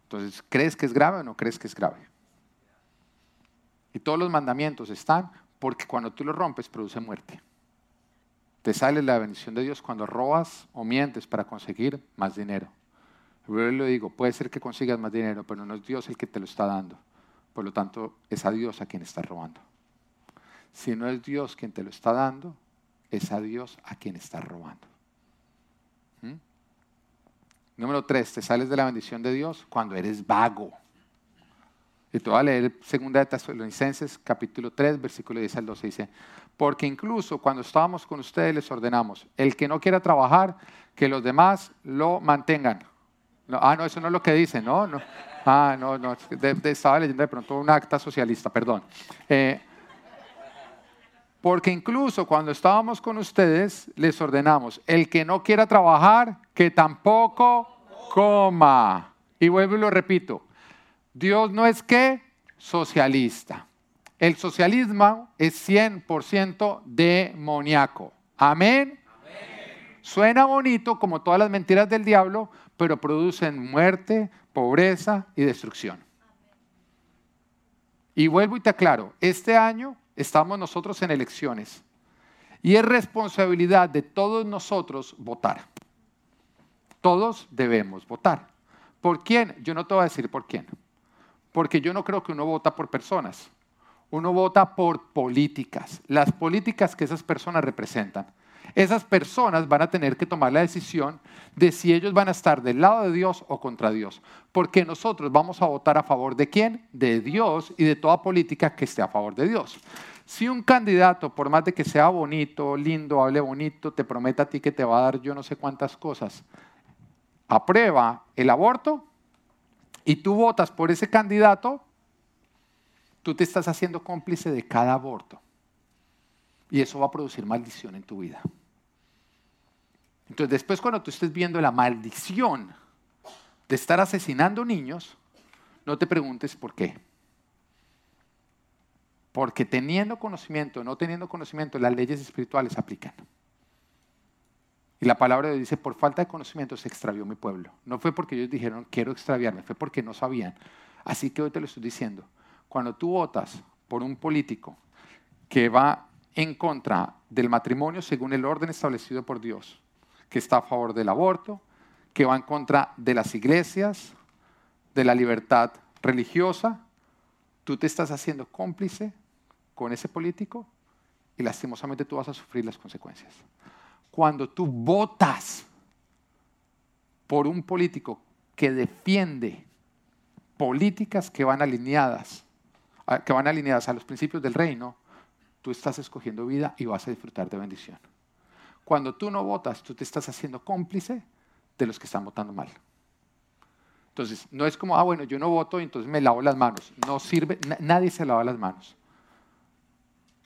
Entonces, ¿crees que es grave o no crees que es grave? Y todos los mandamientos están porque cuando tú los rompes produce muerte. Te sale la bendición de Dios cuando robas o mientes para conseguir más dinero. Yo le digo, puede ser que consigas más dinero, pero no es Dios el que te lo está dando. Por lo tanto, es a Dios a quien estás robando. Si no es Dios quien te lo está dando, es a Dios a quien estás robando. ¿Mm? Número tres, te sales de la bendición de Dios cuando eres vago. Y te voy a leer 2 de Tesalonicenses, capítulo 3, versículo 10 al 12. Dice, porque incluso cuando estábamos con ustedes les ordenamos, el que no quiera trabajar, que los demás lo mantengan. Ah, no, eso no es lo que dice, ¿no? no ah, no, no, estaba leyendo de pronto un acta socialista, perdón. Eh, porque incluso cuando estábamos con ustedes les ordenamos, el que no quiera trabajar, que tampoco coma. Y vuelvo y lo repito, Dios no es que socialista. El socialismo es 100% demoníaco. ¿Amén? Suena bonito como todas las mentiras del diablo, pero producen muerte, pobreza y destrucción. Y vuelvo y te aclaro, este año estamos nosotros en elecciones y es responsabilidad de todos nosotros votar. Todos debemos votar. ¿Por quién? Yo no te voy a decir por quién porque yo no creo que uno vota por personas, uno vota por políticas, las políticas que esas personas representan. Esas personas van a tener que tomar la decisión de si ellos van a estar del lado de Dios o contra Dios, porque nosotros vamos a votar a favor de quién? De Dios y de toda política que esté a favor de Dios. Si un candidato, por más de que sea bonito, lindo, hable bonito, te prometa a ti que te va a dar yo no sé cuántas cosas, aprueba el aborto, y tú votas por ese candidato, tú te estás haciendo cómplice de cada aborto. Y eso va a producir maldición en tu vida. Entonces después cuando tú estés viendo la maldición de estar asesinando niños, no te preguntes por qué. Porque teniendo conocimiento, no teniendo conocimiento, las leyes espirituales aplican. Y la palabra dice, por falta de conocimiento se extravió mi pueblo. No fue porque ellos dijeron, quiero extraviarme, fue porque no sabían. Así que hoy te lo estoy diciendo. Cuando tú votas por un político que va en contra del matrimonio según el orden establecido por Dios, que está a favor del aborto, que va en contra de las iglesias, de la libertad religiosa, tú te estás haciendo cómplice con ese político y lastimosamente tú vas a sufrir las consecuencias cuando tú votas por un político que defiende políticas que van alineadas, que van alineadas a los principios del reino, tú estás escogiendo vida y vas a disfrutar de bendición. Cuando tú no votas, tú te estás haciendo cómplice de los que están votando mal. Entonces, no es como, ah, bueno, yo no voto y entonces me lavo las manos. No sirve, nadie se lava las manos.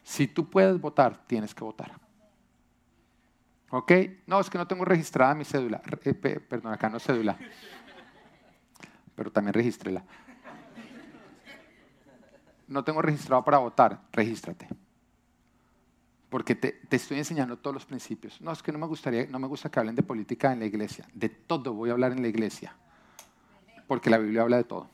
Si tú puedes votar, tienes que votar. ¿Ok? No, es que no tengo registrada mi cédula. Eh, perdón, acá no es cédula. Pero también regístrela. No tengo registrado para votar. Regístrate. Porque te, estoy enseñando todos los principios. No, es que no me, gustaría, no me gusta que hablen de política en la iglesia. De todo voy a hablar en la iglesia. Porque la Biblia habla de todo.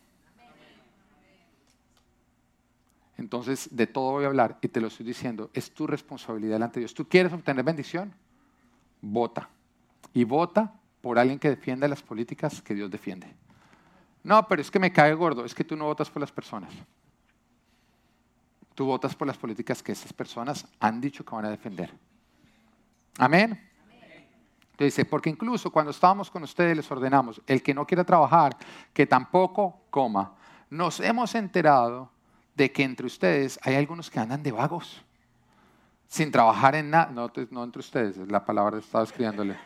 Entonces, de todo voy a hablar y te lo estoy diciendo. Es tu responsabilidad delante de Dios. ¿Tú quieres obtener bendición? vota. Y vota por alguien que defienda las políticas que Dios defiende. No, pero es que me cae gordo, es que tú no votas por las personas. Tú votas por las políticas que esas personas han dicho que van a defender. Amén. Entonces dice, porque incluso cuando estábamos con ustedes les ordenamos, el que no quiera trabajar, que tampoco coma. Nos hemos enterado de que entre ustedes hay algunos que andan de vagos sin trabajar en nada, no, no entre ustedes, es la palabra que estaba escribiéndole,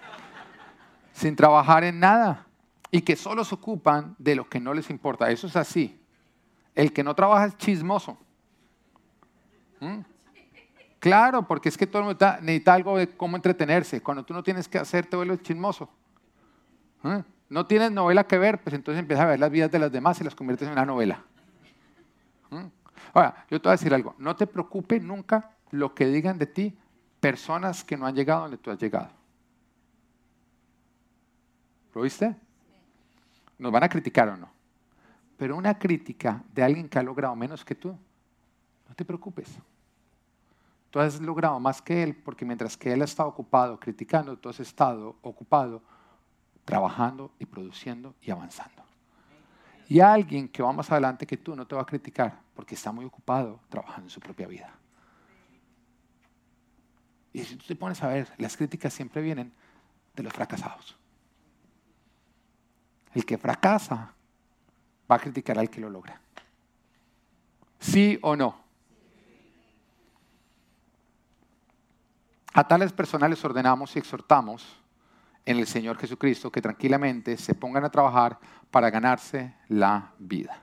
sin trabajar en nada y que solo se ocupan de lo que no les importa. Eso es así. El que no trabaja es chismoso. ¿Mm? Claro, porque es que todo el mundo necesita algo de cómo entretenerse. Cuando tú no tienes que hacer, te vuelves chismoso. ¿Mm? No tienes novela que ver, pues entonces empiezas a ver las vidas de las demás y las conviertes en una novela. ¿Mm? Ahora, yo te voy a decir algo. No te preocupe nunca lo que digan de ti personas que no han llegado donde tú has llegado. ¿Lo viste? Nos van a criticar o no. Pero una crítica de alguien que ha logrado menos que tú, no te preocupes. Tú has logrado más que él porque mientras que él ha estado ocupado criticando, tú has estado ocupado trabajando y produciendo y avanzando. Y alguien que va más adelante que tú no te va a criticar porque está muy ocupado trabajando en su propia vida. Y si tú te pones a ver, las críticas siempre vienen de los fracasados. El que fracasa va a criticar al que lo logra. ¿Sí o no? A tales personas les ordenamos y exhortamos en el Señor Jesucristo que tranquilamente se pongan a trabajar para ganarse la vida.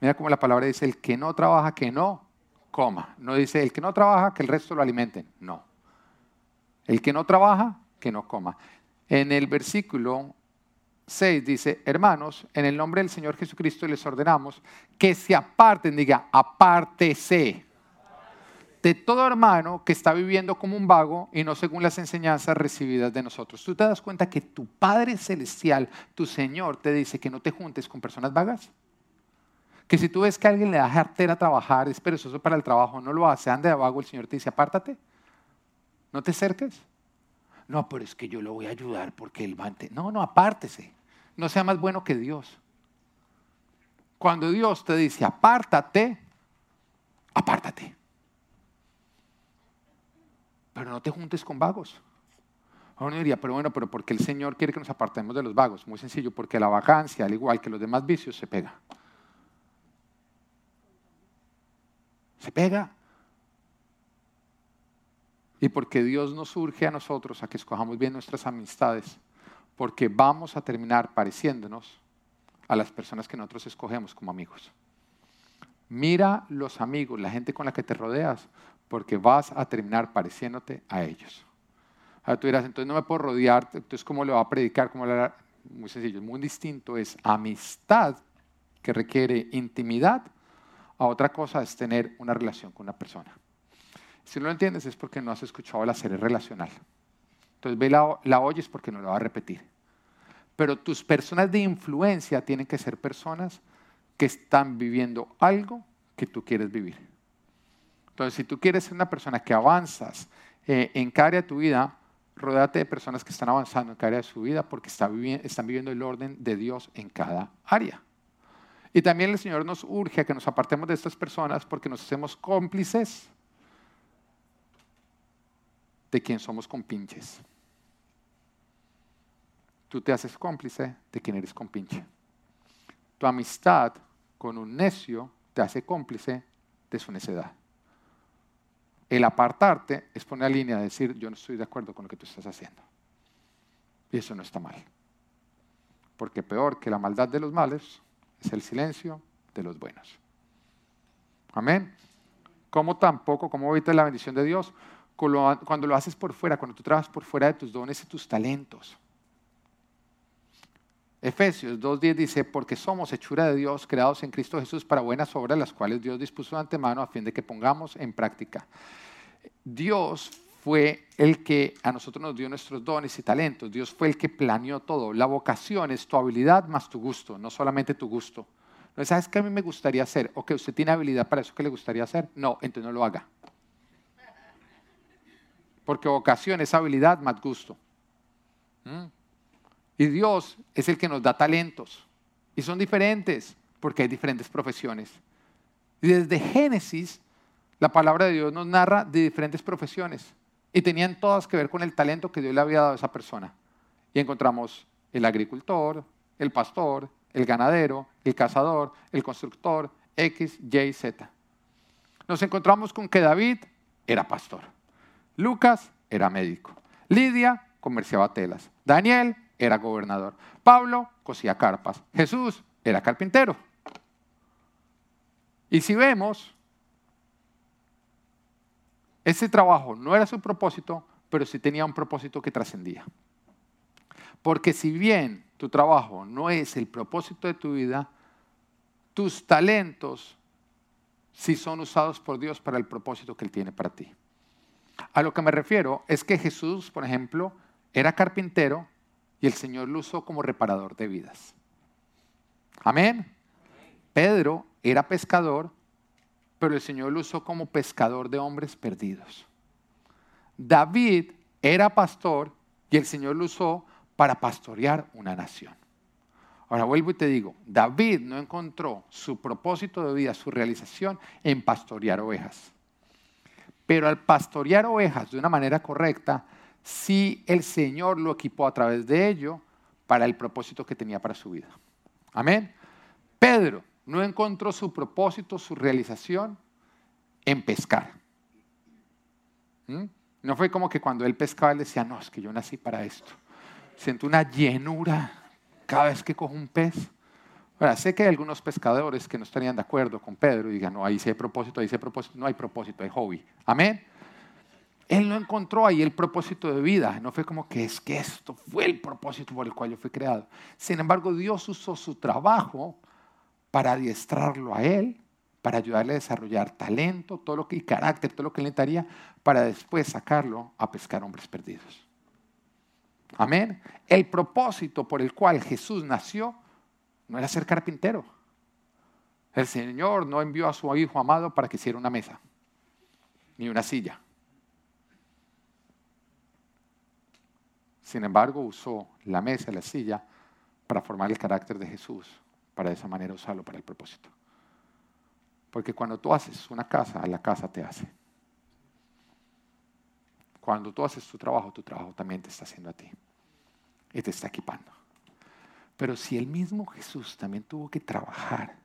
Mira cómo la palabra dice, el que no trabaja, que no coma. No dice, el que no trabaja, que el resto lo alimenten. No. El que no trabaja, que no coma. En el versículo 6 dice, hermanos, en el nombre del Señor Jesucristo les ordenamos que se aparten, diga, apártese de todo hermano que está viviendo como un vago y no según las enseñanzas recibidas de nosotros. ¿Tú te das cuenta que tu Padre Celestial, tu Señor, te dice que no te juntes con personas vagas? Que si tú ves que alguien le da jartera a trabajar, es perezoso para el trabajo, no lo hace, anda de vago, el Señor te dice, apártate, no te acerques. No, pero es que yo lo voy a ayudar porque él va. No, no, apártese no sea más bueno que Dios. Cuando Dios te dice, apártate, apártate. Pero no te juntes con vagos. Uno diría, pero bueno, pero porque el Señor quiere que nos apartemos de los vagos? Muy sencillo, porque la vacancia, al igual que los demás vicios, se pega. Se pega. Y porque Dios nos urge a nosotros a que escojamos bien nuestras amistades porque vamos a terminar pareciéndonos a las personas que nosotros escogemos como amigos. Mira los amigos, la gente con la que te rodeas, porque vas a terminar pareciéndote a ellos. Ahora tú dirás, entonces no me puedo rodear, entonces ¿cómo le va a predicar? ¿Cómo le Muy sencillo, muy distinto es amistad que requiere intimidad, a otra cosa es tener una relación con una persona. Si no lo entiendes es porque no has escuchado la serie relacional. Entonces ve la, la oyes porque no la va a repetir. Pero tus personas de influencia tienen que ser personas que están viviendo algo que tú quieres vivir. Entonces, si tú quieres ser una persona que avanzas eh, en cada área de tu vida, rodéate de personas que están avanzando en cada área de su vida porque están viviendo el orden de Dios en cada área. Y también el Señor nos urge a que nos apartemos de estas personas porque nos hacemos cómplices de quien somos compinches. Tú te haces cómplice de quien eres compinche. Tu amistad con un necio te hace cómplice de su necedad. El apartarte es poner la línea de decir, yo no estoy de acuerdo con lo que tú estás haciendo. Y eso no está mal. Porque peor que la maldad de los males es el silencio de los buenos. Amén. Como tampoco, como evitas la bendición de Dios, cuando lo haces por fuera, cuando tú trabajas por fuera de tus dones y tus talentos. Efesios 2.10 dice, porque somos hechura de Dios, creados en Cristo Jesús para buenas obras, las cuales Dios dispuso de antemano a fin de que pongamos en práctica. Dios fue el que a nosotros nos dio nuestros dones y talentos. Dios fue el que planeó todo. La vocación es tu habilidad más tu gusto, no solamente tu gusto. ¿No sabes qué a mí me gustaría hacer? ¿O que usted tiene habilidad para eso que le gustaría hacer? No, entonces no lo haga. Porque vocación es habilidad más gusto. ¿Mm? Y Dios es el que nos da talentos. Y son diferentes porque hay diferentes profesiones. Y desde Génesis, la palabra de Dios nos narra de diferentes profesiones. Y tenían todas que ver con el talento que Dios le había dado a esa persona. Y encontramos el agricultor, el pastor, el ganadero, el cazador, el constructor, X, Y, Z. Nos encontramos con que David era pastor. Lucas era médico. Lidia, comerciaba telas. Daniel era gobernador. Pablo cosía carpas. Jesús era carpintero. Y si vemos, ese trabajo no era su propósito, pero sí tenía un propósito que trascendía. Porque si bien tu trabajo no es el propósito de tu vida, tus talentos sí son usados por Dios para el propósito que Él tiene para ti. A lo que me refiero es que Jesús, por ejemplo, era carpintero y el Señor lo usó como reparador de vidas. Amén. Pedro era pescador, pero el Señor lo usó como pescador de hombres perdidos. David era pastor y el Señor lo usó para pastorear una nación. Ahora vuelvo y te digo, David no encontró su propósito de vida, su realización en pastorear ovejas. Pero al pastorear ovejas de una manera correcta, sí el Señor lo equipó a través de ello para el propósito que tenía para su vida. Amén. Pedro no encontró su propósito, su realización en pescar. ¿Mm? No fue como que cuando él pescaba él decía, no, es que yo nací para esto siento una llenura cada vez que cojo un pez. Ahora, sé que hay algunos pescadores que no estarían de acuerdo con Pedro y digan, no, ahí sí hay propósito, ahí sí hay propósito. No hay propósito, hay hobby. Amén. Él no encontró ahí el propósito de vida. No fue como que es que esto fue el propósito por el cual yo fui creado. Sin embargo, Dios usó su trabajo para adiestrarlo a él, para ayudarle a desarrollar talento, todo lo que, y carácter, todo lo que le necesitaría, para después sacarlo a pescar hombres perdidos. Amén. El propósito por el cual Jesús nació no era ser carpintero. El Señor no envió a su Hijo amado para que hiciera una mesa, ni una silla. Sin embargo, usó la mesa la silla para formar el carácter de Jesús, para de esa manera usarlo para el propósito. Porque cuando tú haces una casa, la casa te hace. Cuando tú haces tu trabajo, tu trabajo también te está haciendo a ti y te está equipando. Pero si el mismo Jesús también tuvo que trabajar,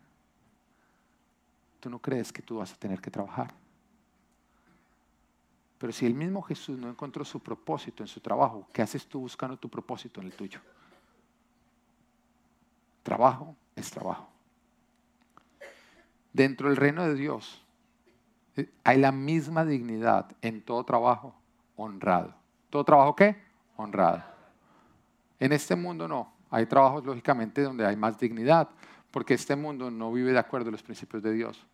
¿tú no crees que tú vas a tener que trabajar? Pero si el mismo Jesús no encontró su propósito en su trabajo, ¿qué haces tú buscando tu propósito en el tuyo? Trabajo es trabajo. Dentro del reino de Dios eh, hay la misma dignidad en todo trabajo honrado. ¿Todo trabajo qué? Honrado. En este mundo no. Hay trabajos, lógicamente, donde hay más dignidad, porque este mundo no vive de acuerdo a los principios de Dios.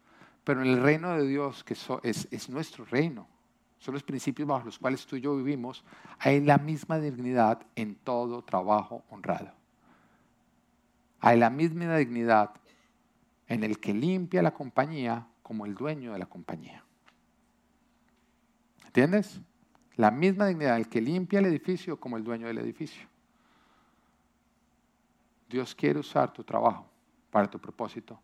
Pero en el reino de Dios, que es, es nuestro reino, son los principios bajo los cuales tú y yo vivimos, hay la misma dignidad en todo trabajo honrado. Hay la misma dignidad en el que limpia la compañía como el dueño de la compañía. ¿Entiendes? La misma dignidad, el que limpia el edificio como el dueño del edificio. Dios quiere usar tu trabajo para tu propósito,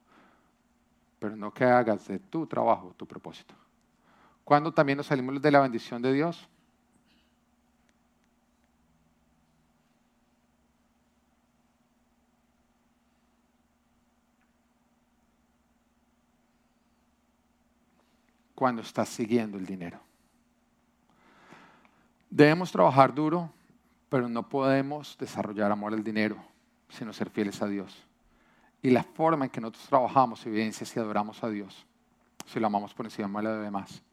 pero no que hagas de tu trabajo tu propósito. ¿Cuándo también nos salimos de la bendición de Dios? Cuando estás siguiendo el dinero. Debemos trabajar duro, pero no podemos desarrollar amor al dinero, sino ser fieles a Dios. Y la forma en que nosotros trabajamos evidencia si adoramos a Dios, si lo amamos por encima de lo demás.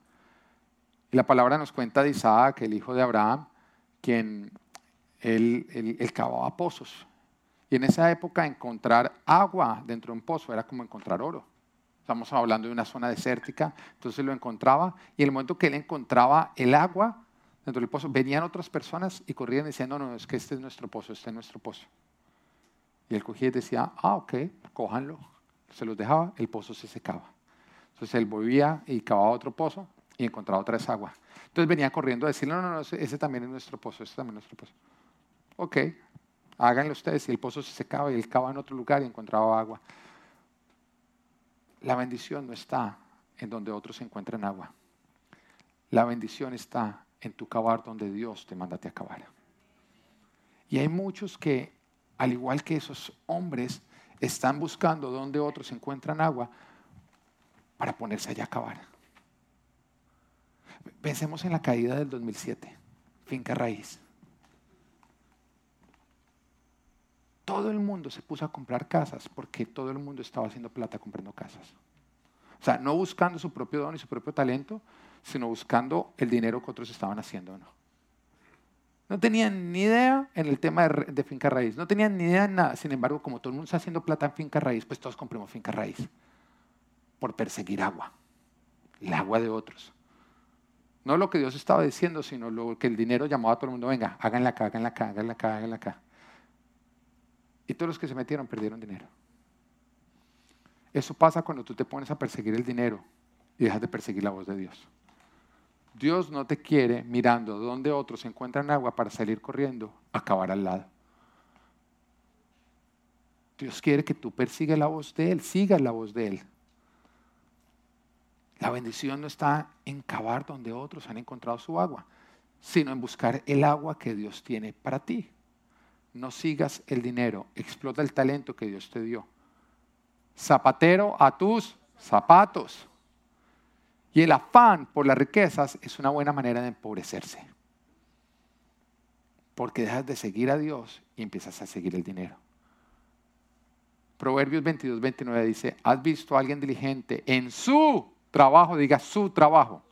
Y la palabra nos cuenta de Isaac, el hijo de Abraham, quien él, él cavaba pozos. Y en esa época encontrar agua dentro de un pozo era como encontrar oro. Estamos hablando de una zona desértica, entonces lo encontraba y en el momento que él encontraba el agua, dentro del pozo, venían otras personas y corrían diciendo, no, no, es que este es nuestro pozo, este es nuestro pozo. Y el cogía y decía, ah, ok, cójanlo. Se los dejaba, el pozo se secaba. Entonces él volvía y cavaba otro pozo y encontraba otra vez agua. Entonces venía corriendo a decirle, no, no, no, ese también es nuestro pozo, ese también es nuestro pozo. Ok, háganlo ustedes. Y el pozo se secaba y él cavaba en otro lugar y encontraba agua. La bendición no está en donde otros encuentran agua. La bendición está en tu cavar donde Dios te manda a acabar. Y hay muchos que, al igual que esos hombres, están buscando donde otros encuentran agua para ponerse allá a cavar. Pensemos en la caída del 2007, finca raíz. todo el mundo se puso a comprar casas porque todo el mundo estaba haciendo plata comprando casas. O sea, no buscando su propio don y su propio talento, sino buscando el dinero que otros estaban haciendo. ¿no? No tenían ni idea en el tema de, finca raíz, no tenían ni idea en nada. Sin embargo, como todo el mundo está haciendo plata en finca raíz, pues todos compramos finca raíz por perseguir agua, el agua de otros. No lo que Dios estaba diciendo, sino lo que el dinero llamaba a todo el mundo, venga, háganla acá, háganla acá, háganla acá, háganla acá. Y todos los que se metieron perdieron dinero. Eso pasa cuando tú te pones a perseguir el dinero y dejas de perseguir la voz de Dios. Dios no te quiere mirando donde otros encuentran agua para salir corriendo, acabar al lado. Dios quiere que tú persigas la voz de Él, sigas la voz de Él. La bendición no está en cavar donde otros han encontrado su agua, sino en buscar el agua que Dios tiene para ti. No sigas el dinero, explota el talento que Dios te dio zapatero a tus zapatos. Y el afán por las riquezas es una buena manera de empobrecerse. Porque dejas de seguir a Dios y empiezas a seguir el dinero. Proverbios 22, 29 dice, ¿has visto a alguien diligente en su trabajo? Diga su trabajo.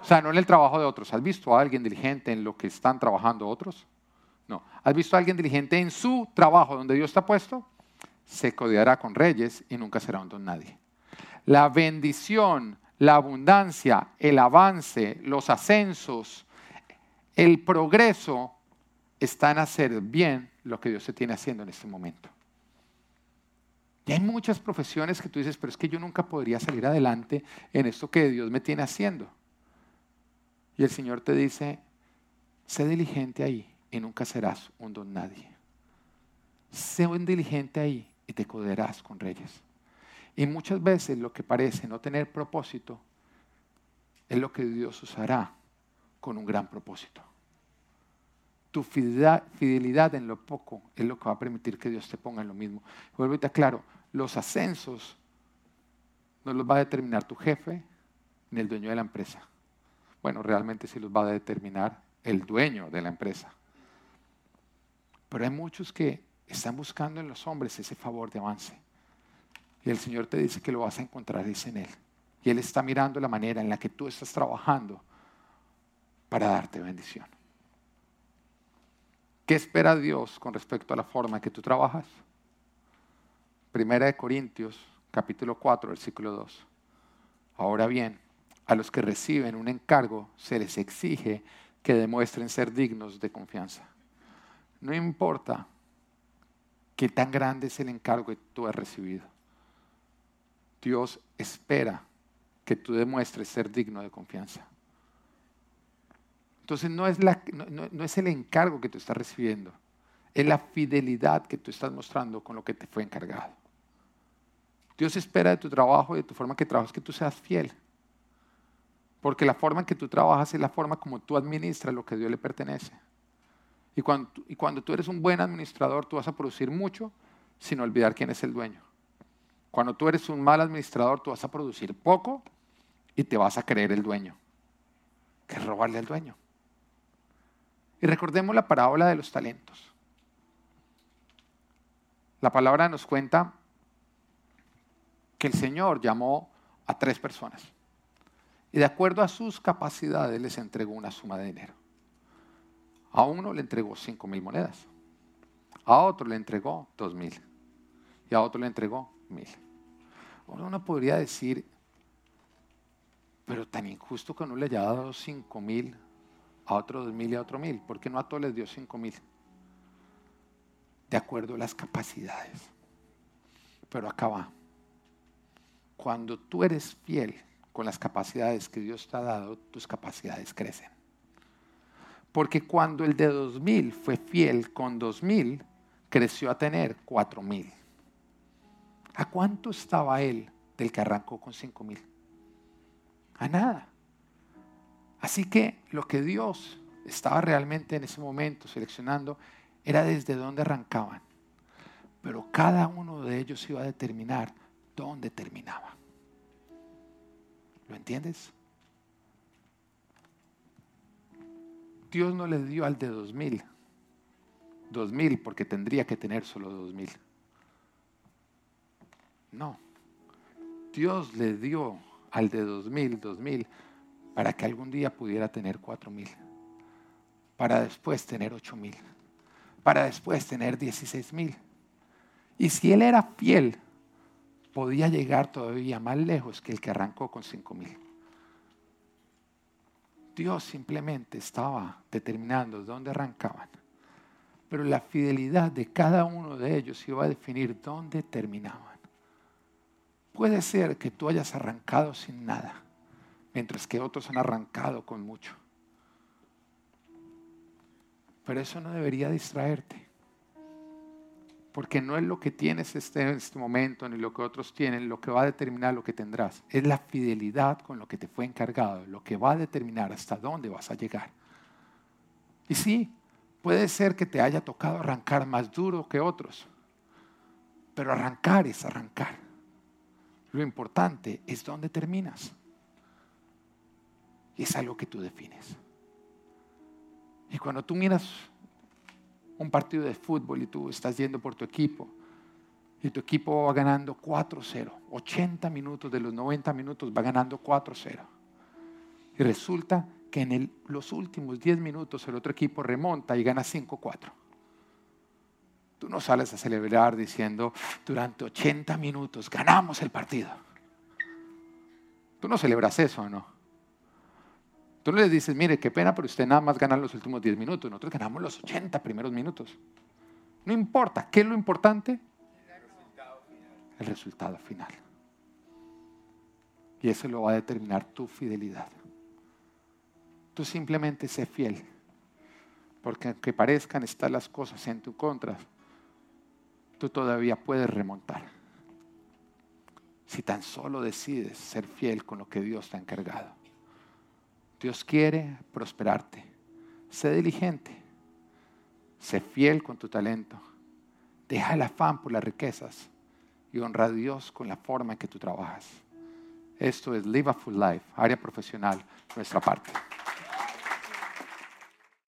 O sea, no en el trabajo de otros. ¿Has visto a alguien diligente en lo que están trabajando otros? No. ¿Has visto a alguien diligente en su trabajo donde Dios está puesto? se codeará con reyes y nunca será un don nadie. La bendición, la abundancia, el avance, los ascensos, el progreso están en hacer bien lo que Dios se tiene haciendo en este momento. Y hay muchas profesiones que tú dices, pero es que yo nunca podría salir adelante en esto que Dios me tiene haciendo. Y el Señor te dice, sé diligente ahí y nunca serás un don nadie. Sé un diligente ahí y te coderás con reyes. Y muchas veces lo que parece no tener propósito es lo que Dios usará con un gran propósito. Tu fidelidad, en lo poco es lo que va a permitir que Dios te ponga en lo mismo. Vuelvo y te aclaro, los ascensos no los va a determinar tu jefe ni el dueño de la empresa. Bueno, realmente sí los va a determinar el dueño de la empresa. Pero hay muchos que están buscando en los hombres ese favor de avance. Y el Señor te dice que lo vas a encontrar en Él. Y Él está mirando la manera en la que tú estás trabajando para darte bendición. ¿Qué espera Dios con respecto a la forma en que tú trabajas? Primera de Corintios, capítulo 4, versículo 2. Ahora bien, a los que reciben un encargo se les exige que demuestren ser dignos de confianza. No importa qué tan grande es el encargo que tú has recibido. Dios espera que tú demuestres ser digno de confianza. Entonces no es, no, es el encargo que tú estás recibiendo, es la fidelidad que tú estás mostrando con lo que te fue encargado. Dios espera de tu trabajo y de tu forma que trabajas que tú seas fiel. Porque la forma en que tú trabajas es la forma como tú administras lo que a Dios le pertenece. Y cuando, tú eres un buen administrador, tú vas a producir mucho sin olvidar quién es el dueño. Cuando tú eres un mal administrador, tú vas a producir poco y te vas a creer el dueño. Que es robarle al dueño. Y recordemos la parábola de los talentos. La palabra nos cuenta que el Señor llamó a tres personas y de acuerdo a sus capacidades les entregó una suma de dinero. A uno le entregó cinco mil monedas, a otro le entregó dos mil y a otro le entregó mil. Uno podría decir, pero tan injusto que uno le haya dado cinco mil, a otro dos mil y a otro mil. ¿Por qué no a todos les dio cinco mil? De acuerdo a las capacidades. Pero acá va. Cuando tú eres fiel con las capacidades que Dios te ha dado, tus capacidades crecen. Porque cuando el de 2000 fue fiel con 2000, creció a tener 4000. ¿A cuánto estaba él del que arrancó con 5000? A nada. Así que lo que Dios estaba realmente en ese momento seleccionando era desde dónde arrancaban. Pero cada uno de ellos iba a determinar dónde terminaba. ¿Lo entiendes? Dios no le dio al de 2000 dos mil porque tendría que tener solo dos mil. No. Dios le dio al de dos mil, dos mil, para que algún día pudiera tener cuatro mil, para después tener ocho mil, para después tener dieciséis mil. Y si él era fiel, podía llegar todavía más lejos que el que arrancó con cinco mil. Dios simplemente estaba determinando dónde arrancaban, pero la fidelidad de cada uno de ellos iba a definir dónde terminaban. Puede ser que tú hayas arrancado sin nada, mientras que otros han arrancado con mucho. Pero eso no debería distraerte. Porque no es lo que tienes este, en este momento ni lo que otros tienen lo que va a determinar lo que tendrás. Es la fidelidad con lo que te fue encargado, lo que va a determinar hasta dónde vas a llegar. Y sí, puede ser que te haya tocado arrancar más duro que otros, pero arrancar es arrancar. Lo importante es dónde terminas. Y es algo que tú defines. Y cuando tú miras un partido de fútbol y tú estás yendo por tu equipo y tu equipo va ganando 4-0, 80 minutos de los 90 minutos va ganando 4-0. Y resulta que en los últimos 10 minutos el otro equipo remonta y gana 5-4. Tú no sales a celebrar diciendo, durante 80 minutos ganamos el partido. Tú no celebras eso, ¿no? Tú les dices, mire, qué pena, pero usted nada más gana los últimos 10 minutos. Nosotros ganamos los 80 primeros minutos. No importa. ¿Qué es lo importante? El resultado final. Y eso lo va a determinar tu fidelidad. Tú simplemente sé fiel. Porque aunque parezcan estar las cosas en tu contra, tú todavía puedes remontar. Si tan solo decides ser fiel con lo que Dios te ha encargado. Dios quiere prosperarte. Sé diligente. Sé fiel con tu talento. Deja el afán por las riquezas y honra a Dios con la forma en que tú trabajas. Esto es Live a Full Life, área profesional, nuestra parte.